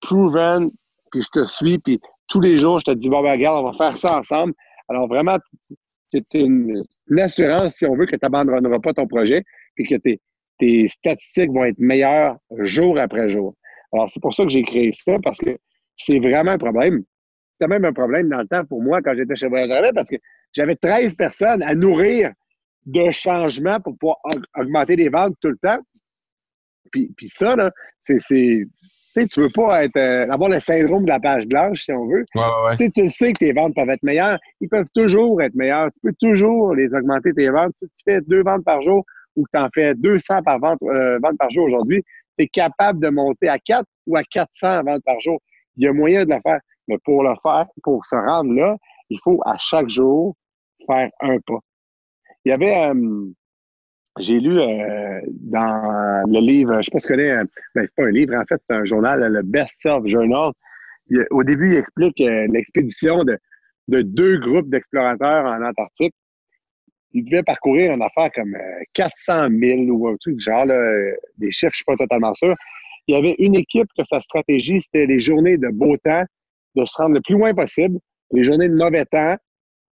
proven, puis je te suis, puis tous les jours, je te dis, bon, ben, regarde, on va faire ça ensemble. Alors, vraiment, c'est une, assurance, si on veut, que tu n'abandonneras pas ton projet, puis que tes, statistiques vont être meilleures jour après jour. Alors, c'est pour ça que j'ai créé ça, parce que c'est vraiment un problème. C'était même un problème dans le temps pour moi quand j'étais chez Voyage parce que j'avais 13 personnes à nourrir de changements pour pouvoir augmenter les ventes tout le temps. Puis, puis ça, là, c'est. Tu sais, tu veux pas être, euh, avoir le syndrome de la page blanche, si on veut. Ouais, ouais. Tu, sais, tu sais que tes ventes peuvent être meilleures. Ils peuvent toujours être meilleurs. Tu peux toujours les augmenter, tes ventes. Si tu fais deux ventes par jour ou que tu en fais 200 par vente, euh, vente par jour aujourd'hui, tu es capable de monter à 4 ou à 400 ventes par jour. Il y a moyen de le faire. Mais pour le faire, pour se rendre là, il faut à chaque jour faire un pas. Il y avait, euh, j'ai lu euh, dans le livre, je ne sais pas si tu connais, euh, ben, c'est pas un livre, en fait, c'est un journal, le Best Self Journal. au début, il explique l'expédition de, de, deux groupes d'explorateurs en Antarctique. Ils devaient parcourir une affaire comme 400 000 ou un truc genre, là, des chiffres, je ne suis pas totalement sûr. Il y avait une équipe que sa stratégie, c'était les journées de beau temps, de se rendre le plus loin possible. Les journées de mauvais temps,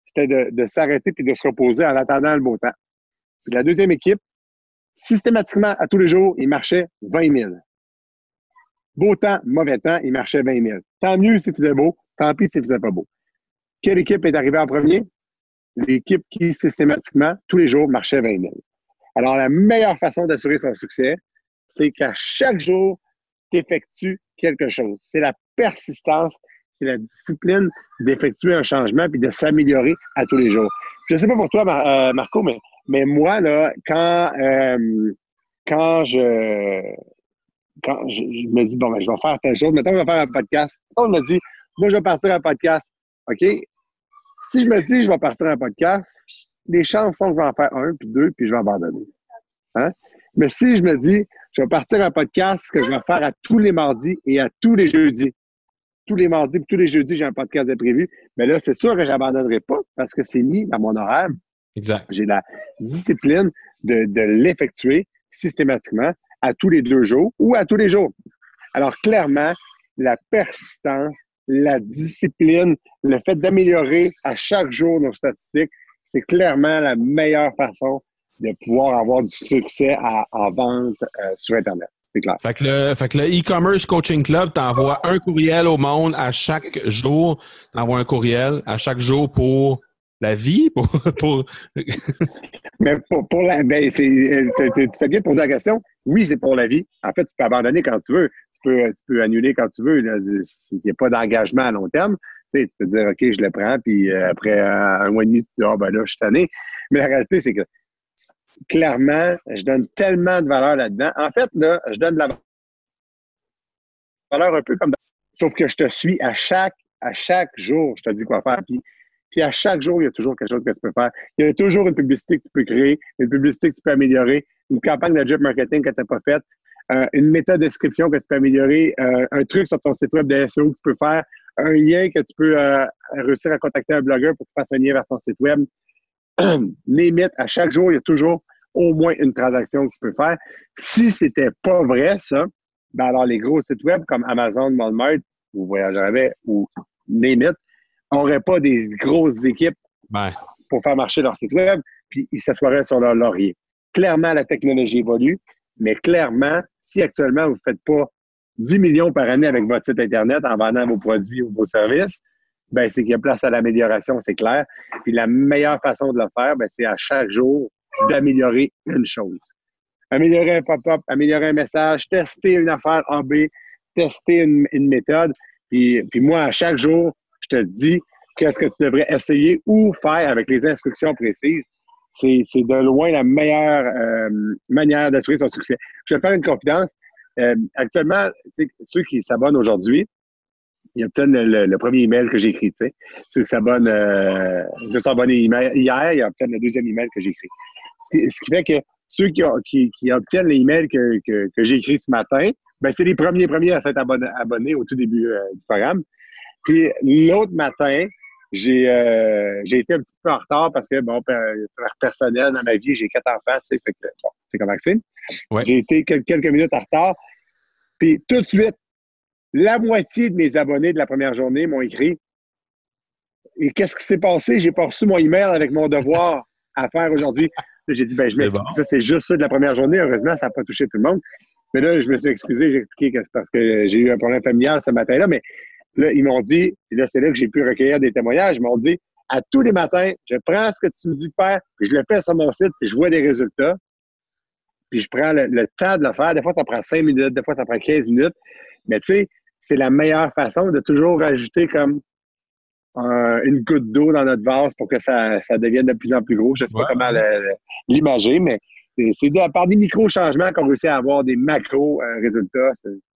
c'était de, s'arrêter puis de se reposer en attendant le beau temps. La deuxième équipe, systématiquement, à tous les jours, il marchait 20 000. Beau temps, mauvais temps, il marchait 20 000. Tant mieux s'il faisait beau, tant pis s'il faisait pas beau. Quelle équipe est arrivée en premier? L'équipe qui, systématiquement, tous les jours, marchait 20 000. Alors, la meilleure façon d'assurer son succès, c'est qu'à chaque jour, tu effectues quelque chose. C'est la persistance c'est la discipline d'effectuer un changement puis de s'améliorer à tous les jours. Je ne sais pas pour toi, euh, Marco, mais, mais moi, là, quand, euh, quand je quand je, me dis, bon, ben, je vais faire telle chose, maintenant, je vais faire un podcast. On me dit, moi, je vais partir un podcast. OK? Si je me dis, je vais partir un podcast, les chances sont que je vais en faire un, puis deux, puis je vais abandonner. Hein? Mais si je me dis, je vais partir un podcast que je vais faire à tous les mardis et à tous les jeudis, tous les mardis, tous les jeudis, j'ai un podcast de prévu. Mais là, c'est sûr que je n'abandonnerai pas parce que c'est mis dans mon horaire. Exact. J'ai la discipline de, de l'effectuer systématiquement à tous les deux jours ou à tous les jours. Alors, clairement, la persistance, la discipline, le fait d'améliorer à chaque jour nos statistiques, c'est clairement la meilleure façon de pouvoir avoir du succès en vente euh, sur Internet. Fait que le, fait que le e-commerce coaching club t'envoie un courriel au monde à chaque jour. T'envoies un courriel à chaque jour pour la vie, pour, *laughs* pour... Mais pour, pour la, ben, c'est, tu fais bien poser la question. Oui, c'est pour la vie. En fait, tu peux abandonner quand tu veux. Tu peux, tu peux annuler quand tu veux. Il n'y a pas d'engagement à long terme. Tu, sais, tu peux dire, OK, je le prends, puis euh, après un mois et demi, tu dis, ah, ben là, je suis tanné. Mais la réalité, c'est que clairement, je donne tellement de valeur là-dedans. En fait, là, je donne de la valeur un peu comme Sauf que je te suis à chaque, à chaque jour, je te dis quoi faire. Puis, puis à chaque jour, il y a toujours quelque chose que tu peux faire. Il y a toujours une publicité que tu peux créer, une publicité que tu peux améliorer, une campagne de job marketing que tu n'as pas faite, euh, une méthode description que tu peux améliorer, euh, un truc sur ton site web de SEO que tu peux faire, un lien que tu peux euh, réussir à contacter un blogueur pour fasses un lien vers ton site web. *clears throat* limite, à chaque jour, il y a toujours au moins une transaction que tu peux faire. Si c'était pas vrai, ça, ben alors les gros sites web comme Amazon, Walmart ou Voyageur ou Name n'auraient pas des grosses équipes pour faire marcher leur site web, puis ils s'assoiraient sur leur laurier. Clairement, la technologie évolue, mais clairement, si actuellement vous ne faites pas 10 millions par année avec votre site Internet en vendant vos produits ou vos services, ben, c'est qu'il y a place à l'amélioration, c'est clair. Puis la meilleure façon de le faire, ben, c'est à chaque jour d'améliorer une chose. améliorer un pop-up, améliorer un message, tester une affaire AB, tester une, méthode. Puis, puis moi, à chaque jour, je te dis qu'est-ce que tu devrais essayer ou faire avec les instructions précises. C'est, de loin la meilleure euh, manière d'assurer son succès. Je vais faire une confidence. Euh, actuellement, ceux qui s'abonnent aujourd'hui, ils obtiennent le, premier email que j'ai écrit. Ceux qui s'abonnent, euh, hier, ils obtiennent le deuxième email que j'ai écrit. Ce qui, fait que ceux qui, obtiennent l'email que, que, j'ai écrit ce matin, ben, c'est les premiers premiers à s'être abonnés, au tout début du programme. Puis l'autre matin, j'ai euh, j'ai été un petit peu en retard parce que, bon, personnel dans ma vie, j'ai quatre enfants, tu sais, fait que, bon, c'est comme Maxime. J'ai été quelques minutes en retard. Puis tout de suite, la moitié de mes abonnés de la première journée m'ont écrit Et qu'est-ce qui s'est passé? J'ai pas reçu mon email avec mon devoir à faire aujourd'hui. J'ai dit, ben, je m'excuse. Ça, c'est juste ça de la première journée. Heureusement, ça n'a pas touché tout le monde. Mais là, je me suis excusé. J'ai expliqué que c'est parce que j'ai eu un problème familial ce matin-là. Mais là, ils m'ont dit, et là, c'est là que j'ai pu recueillir des témoignages. Ils m'ont dit, à tous les matins, je prends ce que tu me dis de faire, puis je le fais sur mon site, puis je vois des résultats. Puis je prends le, temps de le faire. Des fois, ça prend cinq minutes, des fois, ça prend 15 minutes. Mais tu sais, c'est la meilleure façon de toujours rajouter comme une goutte d'eau dans notre vase pour que ça, devienne de plus en plus gros. Je ne sais pas comment l'imager, mais c'est par des micro-changements qu'on réussit à avoir des macro-résultats.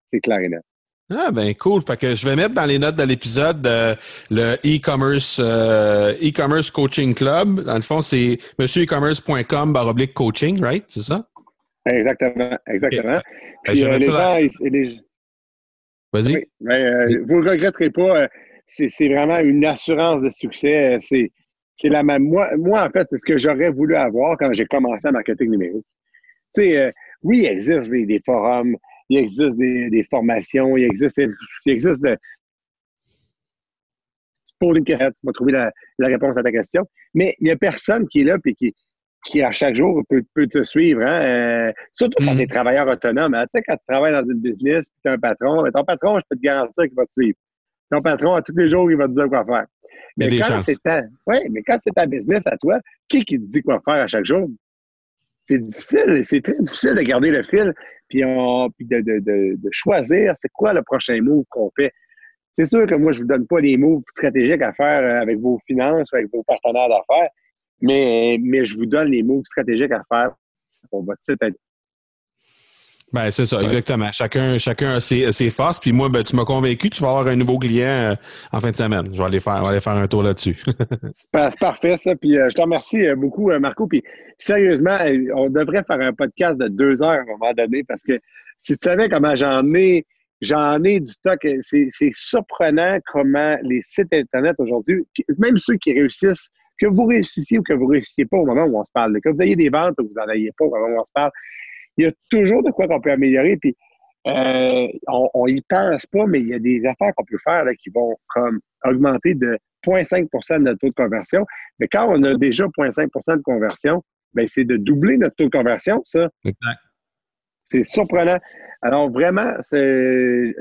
C'est clair et net. Ah ben cool. Fait que je vais mettre dans les notes de l'épisode euh, le e-commerce euh, e-commerce coaching club. Dans le fond, c'est monsieurecommerce.com baroblique coaching, right? C'est ça? Exactement, exactement. Ben, je euh, les gens, Vas-y. Oui, euh, vous ne regretterez pas. C'est vraiment une assurance de succès. C'est la même. Moi, moi, en fait, c'est ce que j'aurais voulu avoir quand j'ai commencé à marketing numérique. Tu sais, oui, il existe des, forums, il existe des, formations, il existe, il existe de. Tu poses une question, tu vas trouver la, réponse à ta question. Mais il n'y a personne qui est là et qui, qui, à chaque jour, peut, peut te suivre. Hein? Euh, surtout quand tu es mhm. travailleur autonome. Hein? Tu sais, quand tu travailles dans une business, tu as un patron, ton patron, je peux te garantir qu'il va te suivre. Ton patron, à tous les jours, il va te dire quoi faire. Mais quand c'est ta, ouais, mais quand c'est ta business à toi, qui qui te dit quoi faire à chaque jour? C'est difficile, c'est très difficile de garder le fil, puis, de, de, de, choisir c'est quoi le prochain move qu'on fait. C'est sûr que moi, je vous donne pas les moves stratégiques à faire euh, avec vos finances ou avec vos partenaires d'affaires. Mais, mais je vous donne les mots stratégiques à faire pour votre site. Ben, c'est ça, exactement. Chacun, chacun a ses, ses forces. Puis moi, ben, tu m'as convaincu, tu vas avoir un nouveau client euh, en fin de semaine. Je vais aller faire, aller faire un tour là-dessus. *laughs* c'est parfait, ça. Puis euh, je te remercie euh, beaucoup, Marco. Puis sérieusement, on devrait faire un podcast de deux heures à un moment donné parce que si tu savais comment j'en ai, j'en ai du stock, c'est surprenant comment les sites Internet aujourd'hui, même ceux qui réussissent que vous réussissiez ou que vous ne réussissiez pas au moment où on se parle, que vous ayez des ventes ou que vous n'en ayez pas au moment où on se parle, il y a toujours de quoi qu'on peut améliorer. Puis euh, on n'y pense pas, mais il y a des affaires qu'on peut faire qui vont comme augmenter de 0,5 de notre taux de conversion. Mais quand on a déjà 0,5% de conversion, ben c'est de doubler notre taux de conversion, ça. Exact. C'est surprenant. Alors vraiment,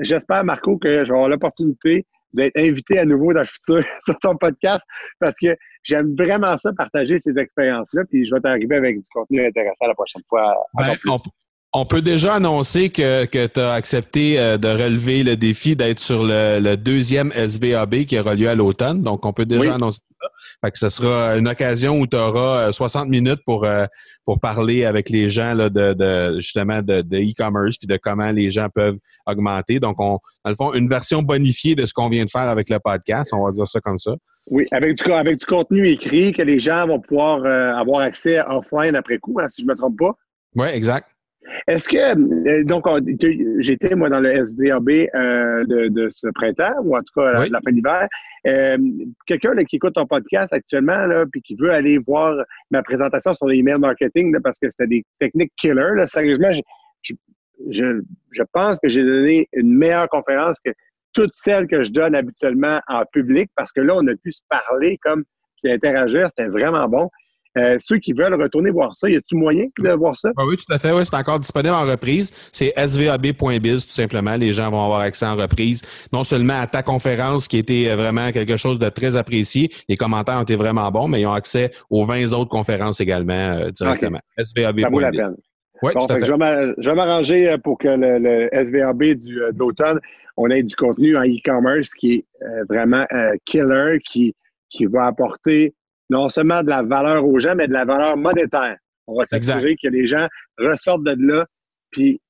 j'espère, Marco, que avoir l'opportunité d'être invité à nouveau dans le futur *laughs* sur ton podcast parce que j'aime vraiment ça, partager ces expériences-là. Puis je vais t'arriver avec du contenu intéressant la prochaine fois. Ben, on, peut déjà annoncer que, que tu as accepté euh, de relever le défi d'être sur le, deuxième SVAB qui aura lieu à l'automne. Donc, on peut déjà annoncer ça. Fait que ce sera une occasion où tu auras 60 minutes pour, euh, pour parler avec les gens là, de, de justement de e-commerce puis de comment les gens peuvent augmenter. Donc, on, dans le fond, une version bonifiée de ce qu'on vient de faire avec le podcast, on va dire ça comme ça. Oui, avec du, avec du contenu écrit que les gens vont pouvoir euh, avoir accès offline après coup, hein, si je ne me trompe pas. Oui, exact. Est-ce que, euh, donc, j'étais, moi, dans le SDAB euh, de, ce printemps, ou en tout cas la fin d'hiver. quelqu'un qui écoute ton podcast actuellement, là, puis qui veut aller voir ma présentation sur l'email marketing, parce que c'était des techniques killer, là, sérieusement, je, je pense que j'ai donné une meilleure conférence que toutes celles que je donne habituellement en public, parce que là, on a pu se parler comme puis interagir, c'était vraiment bon. Euh, ceux qui veulent retourner voir ça, y a-t-il moyen de voir ça? Ah oui, tout à fait. Oui, c'est encore disponible en reprise. C'est svab.biz, tout simplement. Les gens vont avoir accès en reprise. Non seulement à ta conférence, qui était vraiment quelque chose de très apprécié. Les commentaires ont été vraiment bons, mais ils ont accès aux 20 autres conférences également euh, directement. svab.biz. Oui, tout à fait. Je vais m'arranger pour que le, le SVAB du, de l'automne, on ait du contenu en e-commerce qui est vraiment killer, qui, qui va apporter non seulement de la valeur aux gens, mais de la valeur monétaire. On va s'assurer que les gens ressortent de là, puis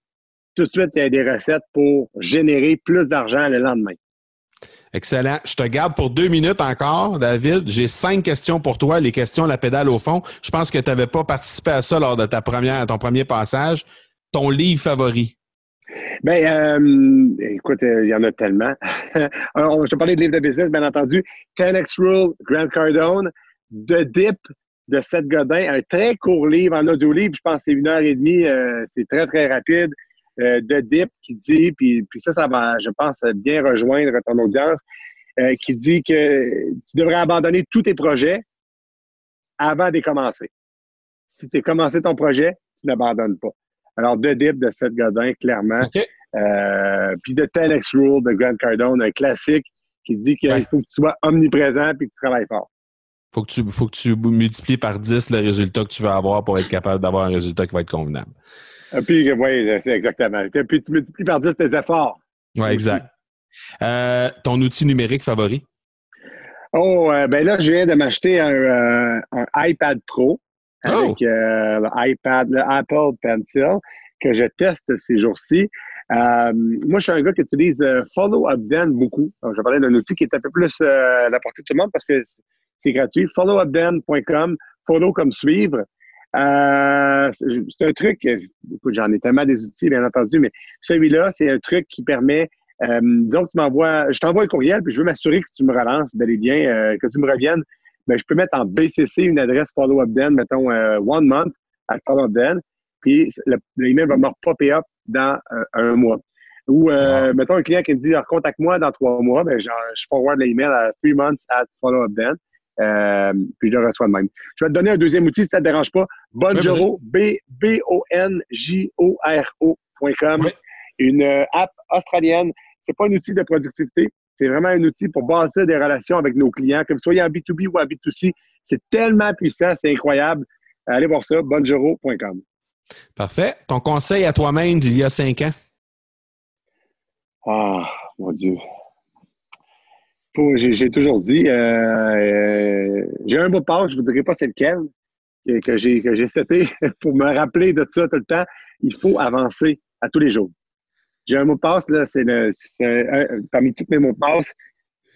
tout de suite, il y a des recettes pour générer plus d'argent le lendemain. Excellent. Je te garde pour deux minutes encore, David. J'ai cinq questions pour toi. Les questions, la pédale au fond. Je pense que tu n'avais pas participé à ça lors de ta première, ton premier passage. Ton livre favori? Ben, euh, écoute, euh, il y en a tellement. *laughs* je te parlais de livre de business, bien entendu. 10X Rule, Grant Cardone, The Dip de Seth Godin, un très court livre en audio-livre. Je pense que c'est une heure et demie. Euh, c'est très, très rapide. de Dip qui dit, puis, puis ça, ça va, je pense, bien rejoindre ton audience, qui dit que tu devrais abandonner tous tes projets avant de commencer. Si tu as commencé ton projet, tu n'abandonnes pas. Alors, The Dip de Seth Godin, clairement. Euh, puis The 10X Rule de Grant Cardone, un classique qui dit qu'il faut que tu sois omniprésent et que tu travailles fort. Faut que tu, faut que tu multiplies par 10 le résultat que tu veux avoir pour être capable d'avoir un résultat qui va être convenable. Et euh, puis, oui, exactement. Et puis, tu multiplies par 10 tes efforts. Oui, exact. Euh, ton outil numérique favori? Oh, ben là, je viens de m'acheter un, un, iPad Pro avec oh! euh, l'iPad, le Apple Pencil que je teste ces jours-ci. Euh, moi, je suis un gars qui utilise euh, Follow Up Then beaucoup. Donc, je parlais d'un outil qui est un peu plus à la portée de tout le monde parce que c'est gratuit. Followupden.com, follow comme suivre. c'est un truc, écoute, j'en ai tellement des outils, bien entendu, mais celui-là, c'est un truc qui permet, disons que tu m'envoies, je t'envoie un courriel, puis je veux m'assurer que tu me relances bel et bien, que tu me reviennes ben, je peux mettre en BCC une adresse follow-up den, mettons euh, one month à follow-up den, puis l'email va me repopper up dans euh, un mois. Ou, euh, mettons, un client qui me dit, contacte-moi dans trois mois, ben, genre, je forward l'email à three months at follow-up den, puis je le reçois de même. Je vais te donner un deuxième outil si ça ne te dérange pas. Bonjoro, B-O-N-J-O-R-O.com. Une app australienne. C'est pas un outil de productivité, c'est vraiment un outil pour bâtir des relations avec nos clients, comme soit en B2B ou en B2C. C'est tellement puissant, c'est incroyable. Allez voir ça, bonjoro.com. Parfait. Ton conseil à toi-même d'il y a cinq ans? Ah, mon Dieu. J'ai toujours dit, euh, euh, j'ai un mot de passe, je ne vous dirai pas c'est lequel, que, que j'ai cité *laughs* pour me rappeler de ça tout le temps. Il faut avancer à tous les jours. J'ai un mot de passe, là, c'est le, parmi tous mes mots de passe,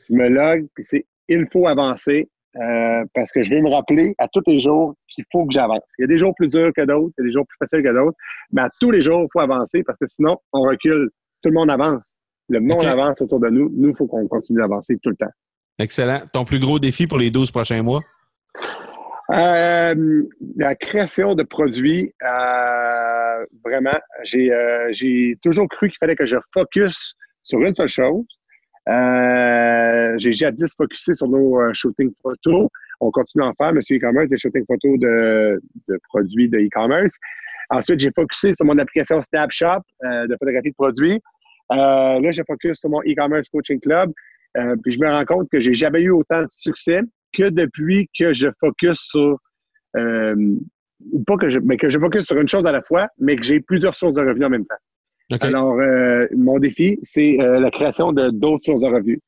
je me log, puis c'est il faut avancer euh, parce que je vais me rappeler à tous les jours qu'il faut que j'avance. Il y a des jours plus durs que d'autres, il y a des jours plus faciles que d'autres, mais à tous les jours, il faut avancer parce que sinon, on recule. Tout le monde avance. Le monde avance autour de nous. Nous, il faut qu'on continue d'avancer tout le temps. Excellent. Ton plus gros défi pour les 12 prochains mois? Euh, la création de produits, euh, vraiment, j'ai euh, j'ai toujours cru qu'il fallait que je focus sur une seule chose. Euh, j'ai jadis focusé sur nos euh, shooting photos. On continue à en faire, monsieur e-commerce, des shooting photos de, de produits de e-commerce. Ensuite, j'ai focusé sur mon application Snapshot de photographie de produits. Là, j'ai focus sur mon e-commerce coaching club. puis je me rends compte que j'ai jamais eu autant de succès que depuis que je focus sur euh, pas que je mais que je focus sur une chose à la fois, mais que j'ai plusieurs sources de revenus en même temps. Alors, euh, mon défi, c'est euh, la création de d'autres sources de revenus.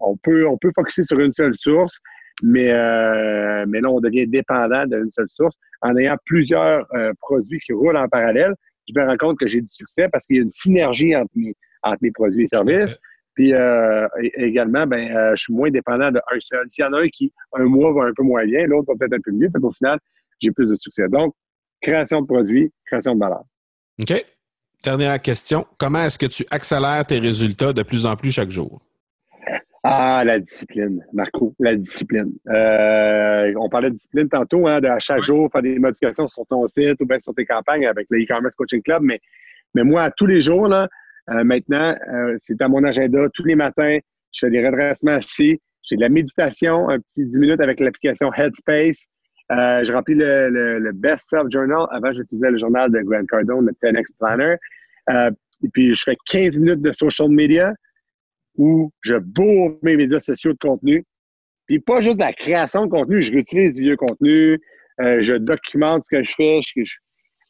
on peut on peut focuser sur une seule source, mais mais là, on devient dépendant d'une seule source. En ayant plusieurs produits qui roulent en parallèle, je me rends compte que j'ai du succès parce qu'il y a une synergie entre mes, entre mes produits et services. Puis euh, également, ben, euh, je suis moins dépendant d'un seul. S'il y en a un qui, un mois, va un peu moins bien, l'autre va peut-être un peu mieux. Fait au final, j'ai plus de succès. Donc, création de produits, création de valeur. OK. Dernière question. Comment est-ce que tu accélères tes résultats de plus en plus chaque jour? Ah, la discipline, Marco, la discipline. Euh, on parlait de discipline tantôt, hein, de à chaque jour faire des modifications sur ton site ou bien sur tes campagnes avec le e-commerce coaching club, mais, mais moi, tous les jours, là, euh, maintenant, euh, c'est à mon agenda tous les matins. Je fais des redressements assis. J'ai de la méditation, un petit 10 minutes avec l'application Headspace. Euh, je remplis le, le, Best Self Journal. Avant, j'utilisais le journal de Grant Cardone, le 10X Planner. Euh, et puis, je fais 15 minutes de social media où je bourre mes médias sociaux de contenu. Puis, pas juste la création de contenu, je réutilise du vieux contenu, euh, je documente ce que je fais, je,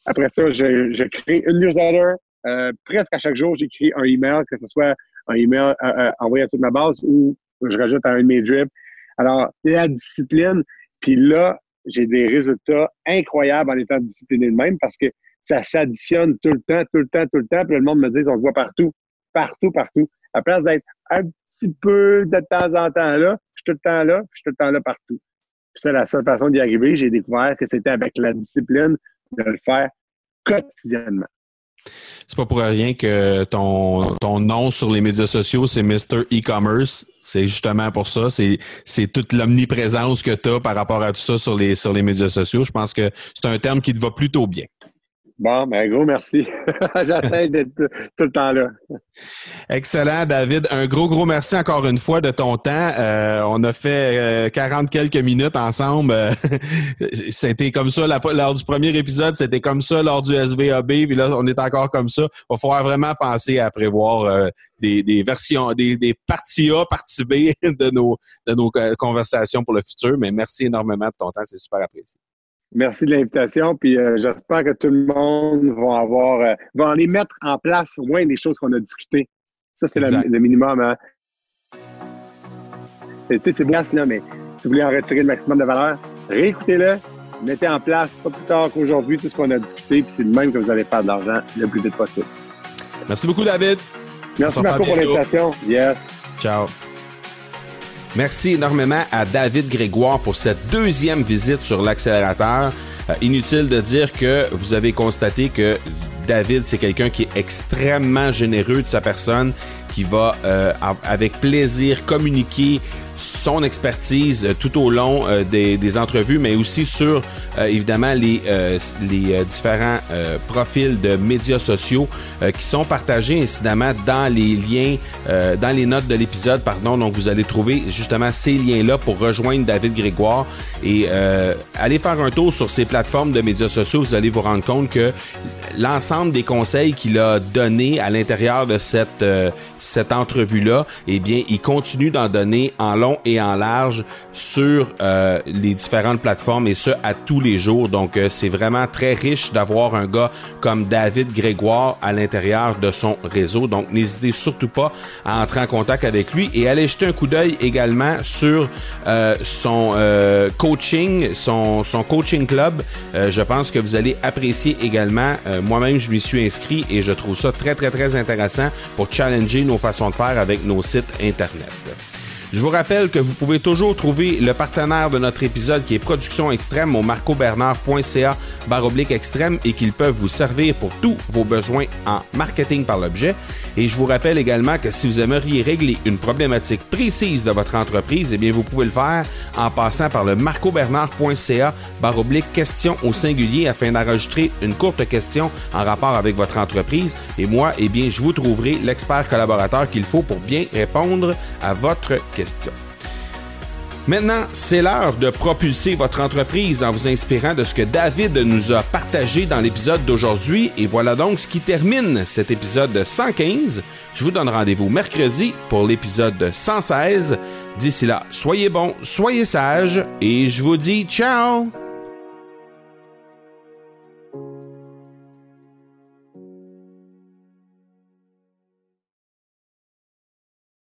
Après ça, je, crée une newsletter. Euh, presque à chaque jour, j'écris un email, que ce soit un email envoyé à toute ma base ou je rajoute à un de mes drips. Alors, la discipline, puis là, j'ai des résultats incroyables en étant discipliné de même parce que ça s'additionne tout le temps, tout le temps, tout le temps. Puis le monde me dit, on le voit partout, partout, partout. À place d'être un petit peu de temps en temps là, je suis tout le temps là, je suis tout le temps là partout. c'est la seule façon d'y arriver. J'ai découvert que c'était avec la discipline de le faire quotidiennement. C'est pas pour rien que ton, ton nom sur les médias sociaux, c'est Mr. E-Commerce. C'est justement pour ça. C'est, c'est toute l'omniprésence que tu as par rapport à tout ça sur les, sur les médias sociaux. Je pense que c'est un terme qui te va plutôt bien. Bon, ben gros merci. *laughs* J'essaie d'être tout le temps là. Excellent, David. Un gros, gros merci encore une fois de ton temps. Euh, on a fait 40 euh, quelques minutes ensemble. *laughs* c'était comme ça lors du premier épisode, c'était comme ça lors du SVAB, puis là, on est encore comme ça. Il va falloir vraiment penser à prévoir euh, des, versions, des, des parties A, parties B *laughs* de nos, de nos conversations pour le futur. Mais merci énormément de ton temps, c'est super apprécié. Merci de l'invitation. Puis euh, j'espère que tout le monde va avoir, euh, va aller mettre en place au moins les choses qu'on a discutées. Ça, c'est le minimum. Hein? Tu sais, c'est bien, là, mais si vous voulez en retirer le maximum de valeur, réécoutez-le, mettez en place pas plus tard qu'aujourd'hui tout ce qu'on a discuté, puis c'est le même que vous allez faire de l'argent le plus vite possible. Merci beaucoup, David. Merci, Marco, pour l'invitation. Yes. Ciao. Merci énormément à David Grégoire pour cette deuxième visite sur l'accélérateur. Euh, inutile de dire que vous avez constaté que David, c'est quelqu'un qui est extrêmement généreux de sa personne, qui va euh, avec plaisir communiquer son expertise euh, tout au long euh, des, entrevues, mais aussi sur euh, évidemment les, les différents profils de médias sociaux qui sont partagés incidemment dans les liens, dans les notes de l'épisode, pardon. Donc vous allez trouver justement ces liens-là pour rejoindre David Grégoire et aller faire un tour sur ces plateformes de médias sociaux. Vous allez vous rendre compte que l'ensemble des conseils qu'il a donnés à l'intérieur de cette, cette entrevue-là, eh bien, il continue d'en donner en long et en large sur euh, les différentes plateformes et ce à tous les jours. Donc euh, c'est vraiment très riche d'avoir un gars comme David Grégoire à l'intérieur de son réseau. Donc n'hésitez surtout pas à entrer en contact avec lui et aller jeter un coup d'œil également sur euh, son coaching, son, son coaching club. je pense que vous allez apprécier également. Moi-même, je m'y suis inscrit et je trouve ça très très très intéressant pour challenger nos façons de faire avec nos sites internet. Je vous rappelle que vous pouvez toujours trouver le partenaire de notre épisode qui est Production Extrême au marcobernard.ca baroblique extrême et qu'ils peuvent vous servir pour tous vos besoins en marketing par l'objet. Et je vous rappelle également que si vous aimeriez régler une problématique précise de votre entreprise, eh bien vous pouvez le faire en passant par le marcobernard.ca baroblique question au singulier afin d'enregistrer une courte question en rapport avec votre entreprise. Et moi, eh bien, je vous trouverai l'expert collaborateur qu'il faut pour bien répondre à votre Maintenant, c'est l'heure de propulser votre entreprise en vous inspirant de ce que David nous a partagé dans l'épisode d'aujourd'hui. Et voilà donc ce qui termine cet épisode 115. Je vous donne rendez-vous mercredi pour l'épisode 116. D'ici là, soyez bons, soyez sages et je vous dis ciao